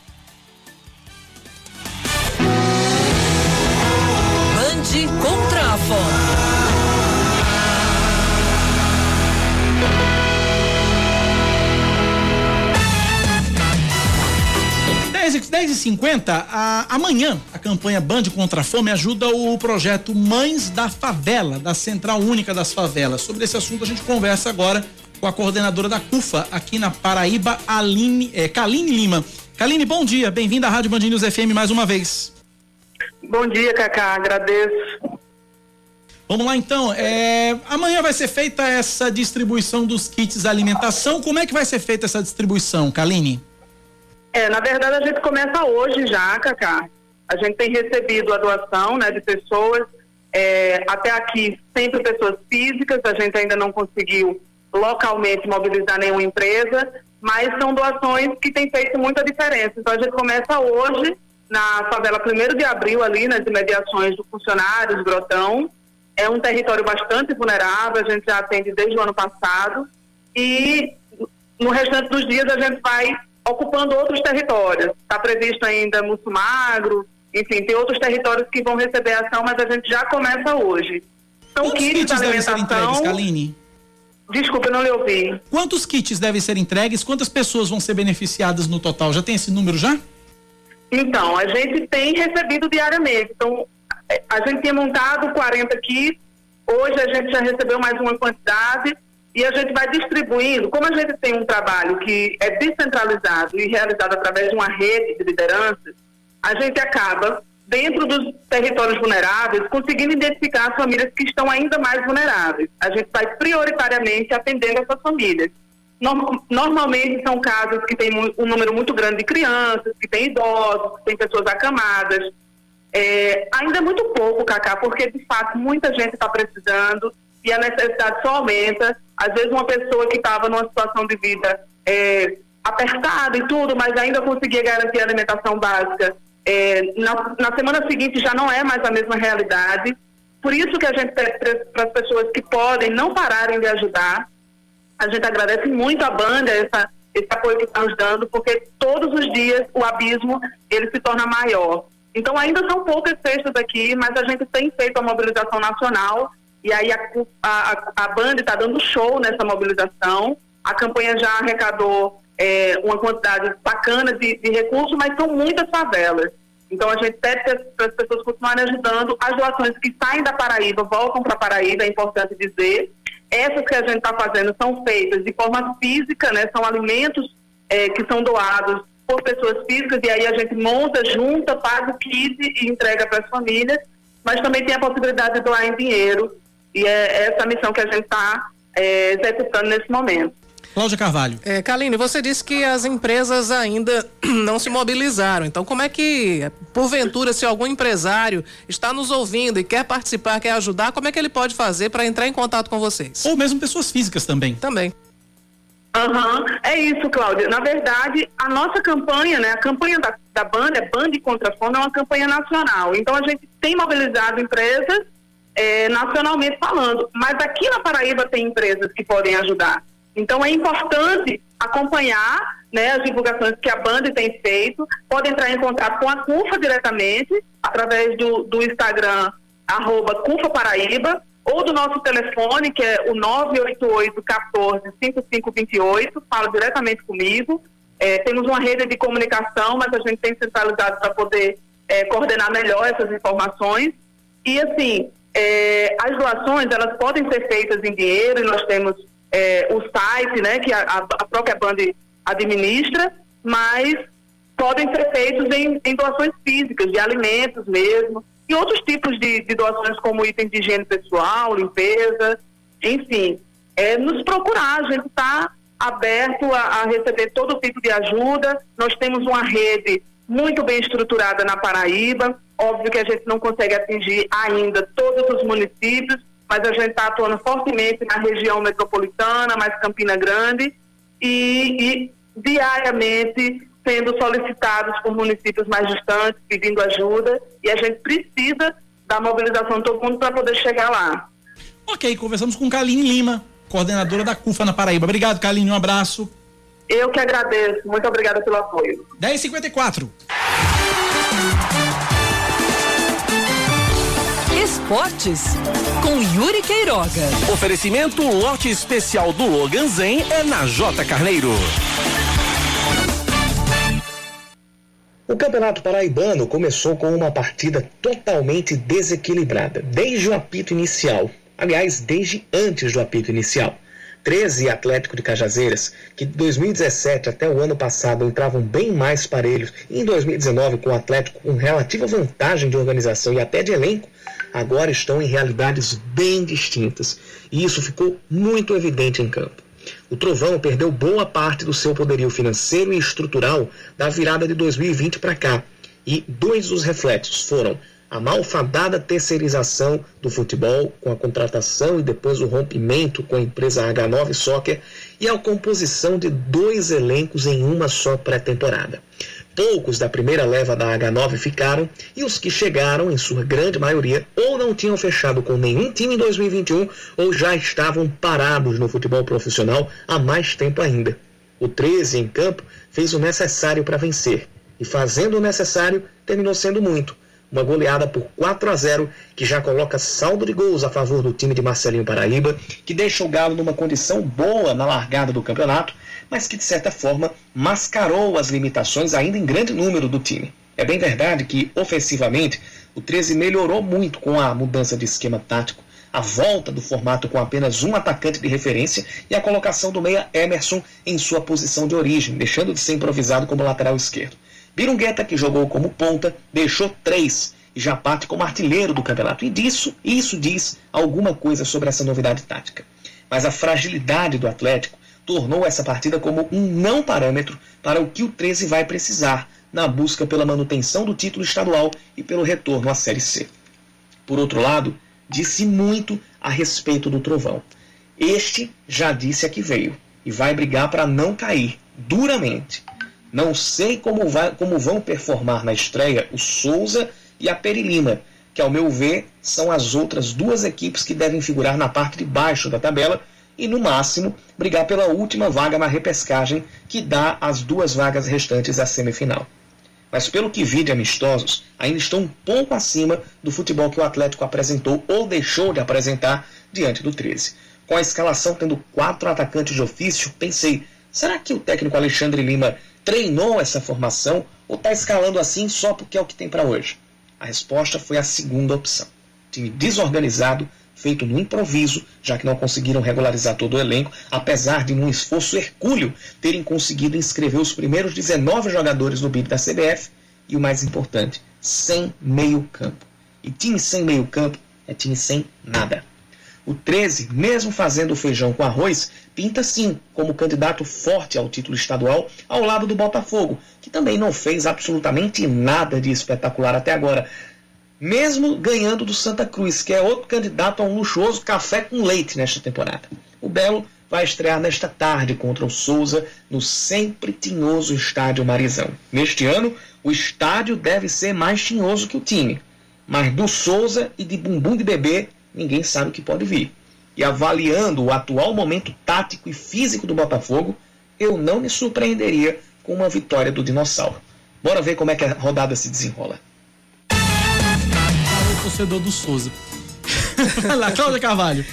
Band contra a fome. 10 e 10 e 50 a, amanhã a campanha Band contra a Fome ajuda o projeto Mães da Favela, da Central Única das Favelas. Sobre esse assunto a gente conversa agora com a coordenadora da CUFA aqui na Paraíba, Aline, é, Kaline Lima. Kaline, bom dia, bem-vinda à Rádio Band News FM mais uma vez. Bom dia, Cacá, agradeço. Vamos lá então. É, amanhã vai ser feita essa distribuição dos kits alimentação. Como é que vai ser feita essa distribuição, Kaline? É, na verdade a gente começa hoje já, Cacá. A gente tem recebido a doação né, de pessoas, é, até aqui sempre pessoas físicas, a gente ainda não conseguiu localmente mobilizar nenhuma empresa, mas são doações que têm feito muita diferença. Então a gente começa hoje na favela 1 de abril, ali nas imediações do Funcionários, Grotão. É um território bastante vulnerável, a gente já atende desde o ano passado. E no restante dos dias a gente vai ocupando outros territórios. Está previsto ainda Mussumagro, enfim, tem outros territórios que vão receber ação, mas a gente já começa hoje. São Quantos kits, kits de devem ser entregues, Kaline? Desculpa, não lhe ouvi. Quantos kits devem ser entregues? Quantas pessoas vão ser beneficiadas no total? Já tem esse número já? Então, a gente tem recebido diariamente. Então, a gente tinha montado 40 kits, hoje a gente já recebeu mais uma quantidade e a gente vai distribuindo. Como a gente tem um trabalho que é descentralizado e realizado através de uma rede de lideranças, a gente acaba, dentro dos territórios vulneráveis, conseguindo identificar as famílias que estão ainda mais vulneráveis. A gente vai prioritariamente atendendo essas famílias. Norm- Normalmente são casas que têm um número muito grande de crianças, que têm idosos, que têm pessoas acamadas. É, ainda é muito pouco, Cacá, porque de fato muita gente está precisando e a necessidade só aumenta. Às vezes uma pessoa que estava numa situação de vida é, apertada e tudo, mas ainda conseguia garantir a alimentação básica, é, na, na semana seguinte já não é mais a mesma realidade. Por isso que a gente pede para as pessoas que podem não pararem de ajudar. A gente agradece muito a banda, essa, esse apoio que está nos dando, porque todos os dias o abismo ele se torna maior. Então ainda são poucas cestas aqui, mas a gente tem feito a mobilização nacional e aí a, a, a, a banda está dando show nessa mobilização. A campanha já arrecadou é, uma quantidade bacana de, de recursos, mas são muitas favelas. Então a gente pede para as pessoas continuarem ajudando. As doações que saem da Paraíba voltam para Paraíba, é importante dizer. Essas que a gente está fazendo são feitas de forma física, né? São alimentos eh, que são doados por pessoas físicas e aí a gente monta, junta, paga o kit e entrega para as famílias. Mas também tem a possibilidade de doar em dinheiro e é essa missão que a gente está executando nesse momento. Cláudia Carvalho. É, Kaline, você disse que as empresas ainda *clears throat* não se mobilizaram. Então, como é que, porventura, se algum empresário está nos ouvindo e quer participar, quer ajudar, como é que ele pode fazer para entrar em contato com vocês? Ou mesmo pessoas físicas também. Também. Aham, é isso, Cláudia. Na verdade, a nossa campanha, né, a campanha da, da banda, é Banda contra a Fome, é uma campanha nacional. Então, a gente tem mobilizado empresas eh, nacionalmente falando, mas aqui na Paraíba tem empresas que podem ajudar. Então, é importante acompanhar né, as divulgações que a Banda tem feito. Pode entrar em contato com a CUFA diretamente, através do, do Instagram, arroba CUFA Paraíba, ou do nosso telefone, que é o 988-14-5528, fala diretamente comigo. É, temos uma rede de comunicação, mas a gente tem centralizado para poder é, coordenar melhor essas informações. E, assim, é, as doações, elas podem ser feitas em dinheiro, e nós temos é, o site, né, que a, a própria Band administra, mas podem ser feitos em, em doações físicas, de alimentos mesmo, e outros tipos de, de doações como itens de higiene pessoal, limpeza, enfim. É, nos procurar, a gente está aberto a, a receber todo tipo de ajuda. Nós temos uma rede muito bem estruturada na Paraíba. Óbvio que a gente não consegue atingir ainda todos os municípios, mas a gente está atuando fortemente na região metropolitana, mais Campina Grande, e, e diariamente sendo solicitados por municípios mais distantes, pedindo ajuda, e a gente precisa da mobilização de todo mundo para poder chegar lá. Ok, conversamos com Kaline Lima, coordenadora da CUFA na Paraíba. Obrigado, Kaline, um abraço. Eu que agradeço, muito obrigada pelo apoio. 10h54. Esportes com Yuri Queiroga. Oferecimento lote especial do Logan Zen é na J Carneiro. O Campeonato Paraibano começou com uma partida totalmente desequilibrada, desde o apito inicial. Aliás, desde antes do apito inicial. 13 e Atlético de Cajazeiras, que de 2017 até o ano passado entravam bem mais parelhos, e em 2019 com o Atlético com relativa vantagem de organização e até de elenco, agora estão em realidades bem distintas. E isso ficou muito evidente em campo. O Trovão perdeu boa parte do seu poderio financeiro e estrutural da virada de 2020 para cá. E dois dos reflexos foram a malfadada terceirização do futebol, com a contratação e depois o rompimento com a empresa H9 Soccer, e a composição de dois elencos em uma só pré-temporada. Poucos da primeira leva da H9 ficaram e os que chegaram, em sua grande maioria, ou não tinham fechado com nenhum time em 2021 ou já estavam parados no futebol profissional há mais tempo ainda. O 13 em campo fez o necessário para vencer e, fazendo o necessário, terminou sendo muito uma goleada por 4 a 0, que já coloca saldo de gols a favor do time de Marcelinho Paraíba, que deixa o Galo numa condição boa na largada do campeonato, mas que de certa forma mascarou as limitações ainda em grande número do time. É bem verdade que, ofensivamente, o 13 melhorou muito com a mudança de esquema tático, a volta do formato com apenas um atacante de referência e a colocação do meia Emerson em sua posição de origem, deixando de ser improvisado como lateral esquerdo. Birungueta, que jogou como ponta, deixou três e já parte como artilheiro do campeonato. E disso, isso diz alguma coisa sobre essa novidade tática. Mas a fragilidade do Atlético tornou essa partida como um não parâmetro para o que o 13 vai precisar na busca pela manutenção do título estadual e pelo retorno à Série C. Por outro lado, disse muito a respeito do Trovão. Este já disse a que veio e vai brigar para não cair duramente. Não sei como, vai, como vão performar na estreia o Souza e a Perilima, que, ao meu ver, são as outras duas equipes que devem figurar na parte de baixo da tabela e, no máximo, brigar pela última vaga na repescagem, que dá as duas vagas restantes à semifinal. Mas, pelo que vi de amistosos, ainda estão um pouco acima do futebol que o Atlético apresentou ou deixou de apresentar diante do 13. Com a escalação tendo quatro atacantes de ofício, pensei: será que o técnico Alexandre Lima treinou essa formação ou está escalando assim só porque é o que tem para hoje? A resposta foi a segunda opção. Time desorganizado, feito no improviso, já que não conseguiram regularizar todo o elenco, apesar de, num esforço hercúleo, terem conseguido inscrever os primeiros 19 jogadores no bid da CBF e, o mais importante, sem meio-campo. E time sem meio-campo é time sem nada. O 13, mesmo fazendo o feijão com arroz, pinta sim como candidato forte ao título estadual ao lado do Botafogo, que também não fez absolutamente nada de espetacular até agora, mesmo ganhando do Santa Cruz, que é outro candidato a um luxuoso café com leite nesta temporada. O Belo vai estrear nesta tarde contra o Souza no sempre tinhoso estádio Marizão. Neste ano, o estádio deve ser mais tinhoso que o time, mas do Souza e de Bumbum de Bebê ninguém sabe o que pode vir. E avaliando o atual momento tático e físico do Botafogo, eu não me surpreenderia com uma vitória do Dinossauro. Bora ver como é que a rodada se desenrola. o torcedor do Souza. *laughs* Vai lá, Cláudia Carvalho.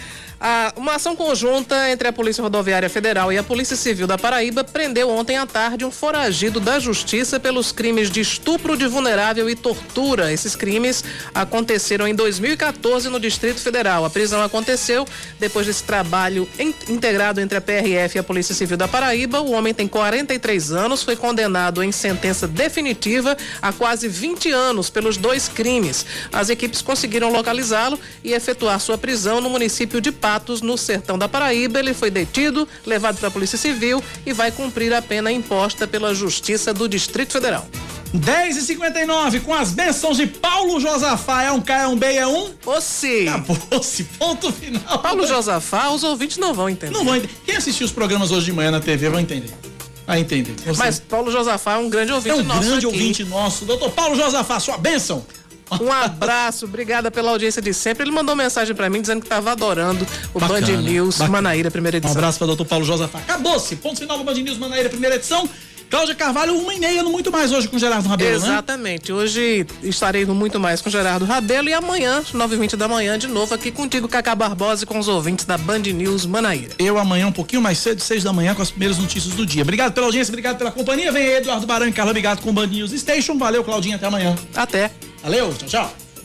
A, uma ação conjunta entre a Polícia Rodoviária Federal e a Polícia Civil da Paraíba prendeu ontem à tarde um foragido da Justiça pelos crimes de estupro de vulnerável e tortura. Esses crimes aconteceram em 2014 no Distrito Federal. A prisão aconteceu depois desse trabalho in, integrado entre a PRF e a Polícia Civil da Paraíba. O homem tem 43 anos, foi condenado em sentença definitiva a quase 20 anos pelos dois crimes. As equipes conseguiram localizá-lo e efetuar sua prisão no município de No sertão da Paraíba. Ele foi detido, levado para a Polícia Civil e vai cumprir a pena imposta pela Justiça do Distrito Federal. 10 e 59 com as bênçãos de Paulo Josafá. É um K, é um B, é um? Ossi. Acabou-se, ponto final. Paulo Josafá, os ouvintes não vão entender. Não vão entender. Quem assistiu os programas hoje de manhã na TV vai entender. Vai entender. Você... Mas Paulo Josafá é um grande ouvinte é um nosso. grande aqui. ouvinte nosso. Doutor Paulo Josafá, sua bênção. Um abraço, obrigada pela audiência de sempre. Ele mandou mensagem para mim dizendo que estava adorando o Bacana, Band News bacana. Manaíra, primeira Um edição. abraço para doutor Paulo Josafá. Acabou-se. Ponto final do Band News Manaíra, primeira edição. Cláudia Carvalho, uma e meia, no muito mais hoje com Gerardo Rabelo, né? Exatamente. Hoje estarei no muito mais com Gerardo Rabelo e amanhã, 9h20 da manhã, de novo aqui contigo, Cacá Barbosa e com os ouvintes da Band News Manaíra. Eu amanhã um pouquinho mais cedo, seis da manhã, com as primeiras notícias do dia. Obrigado pela audiência, obrigado pela companhia. Vem aí, Eduardo Baran e Carla Ligado com o Band News Station. Valeu, Claudinha, até amanhã. Até. Valeu, tchau, tchau.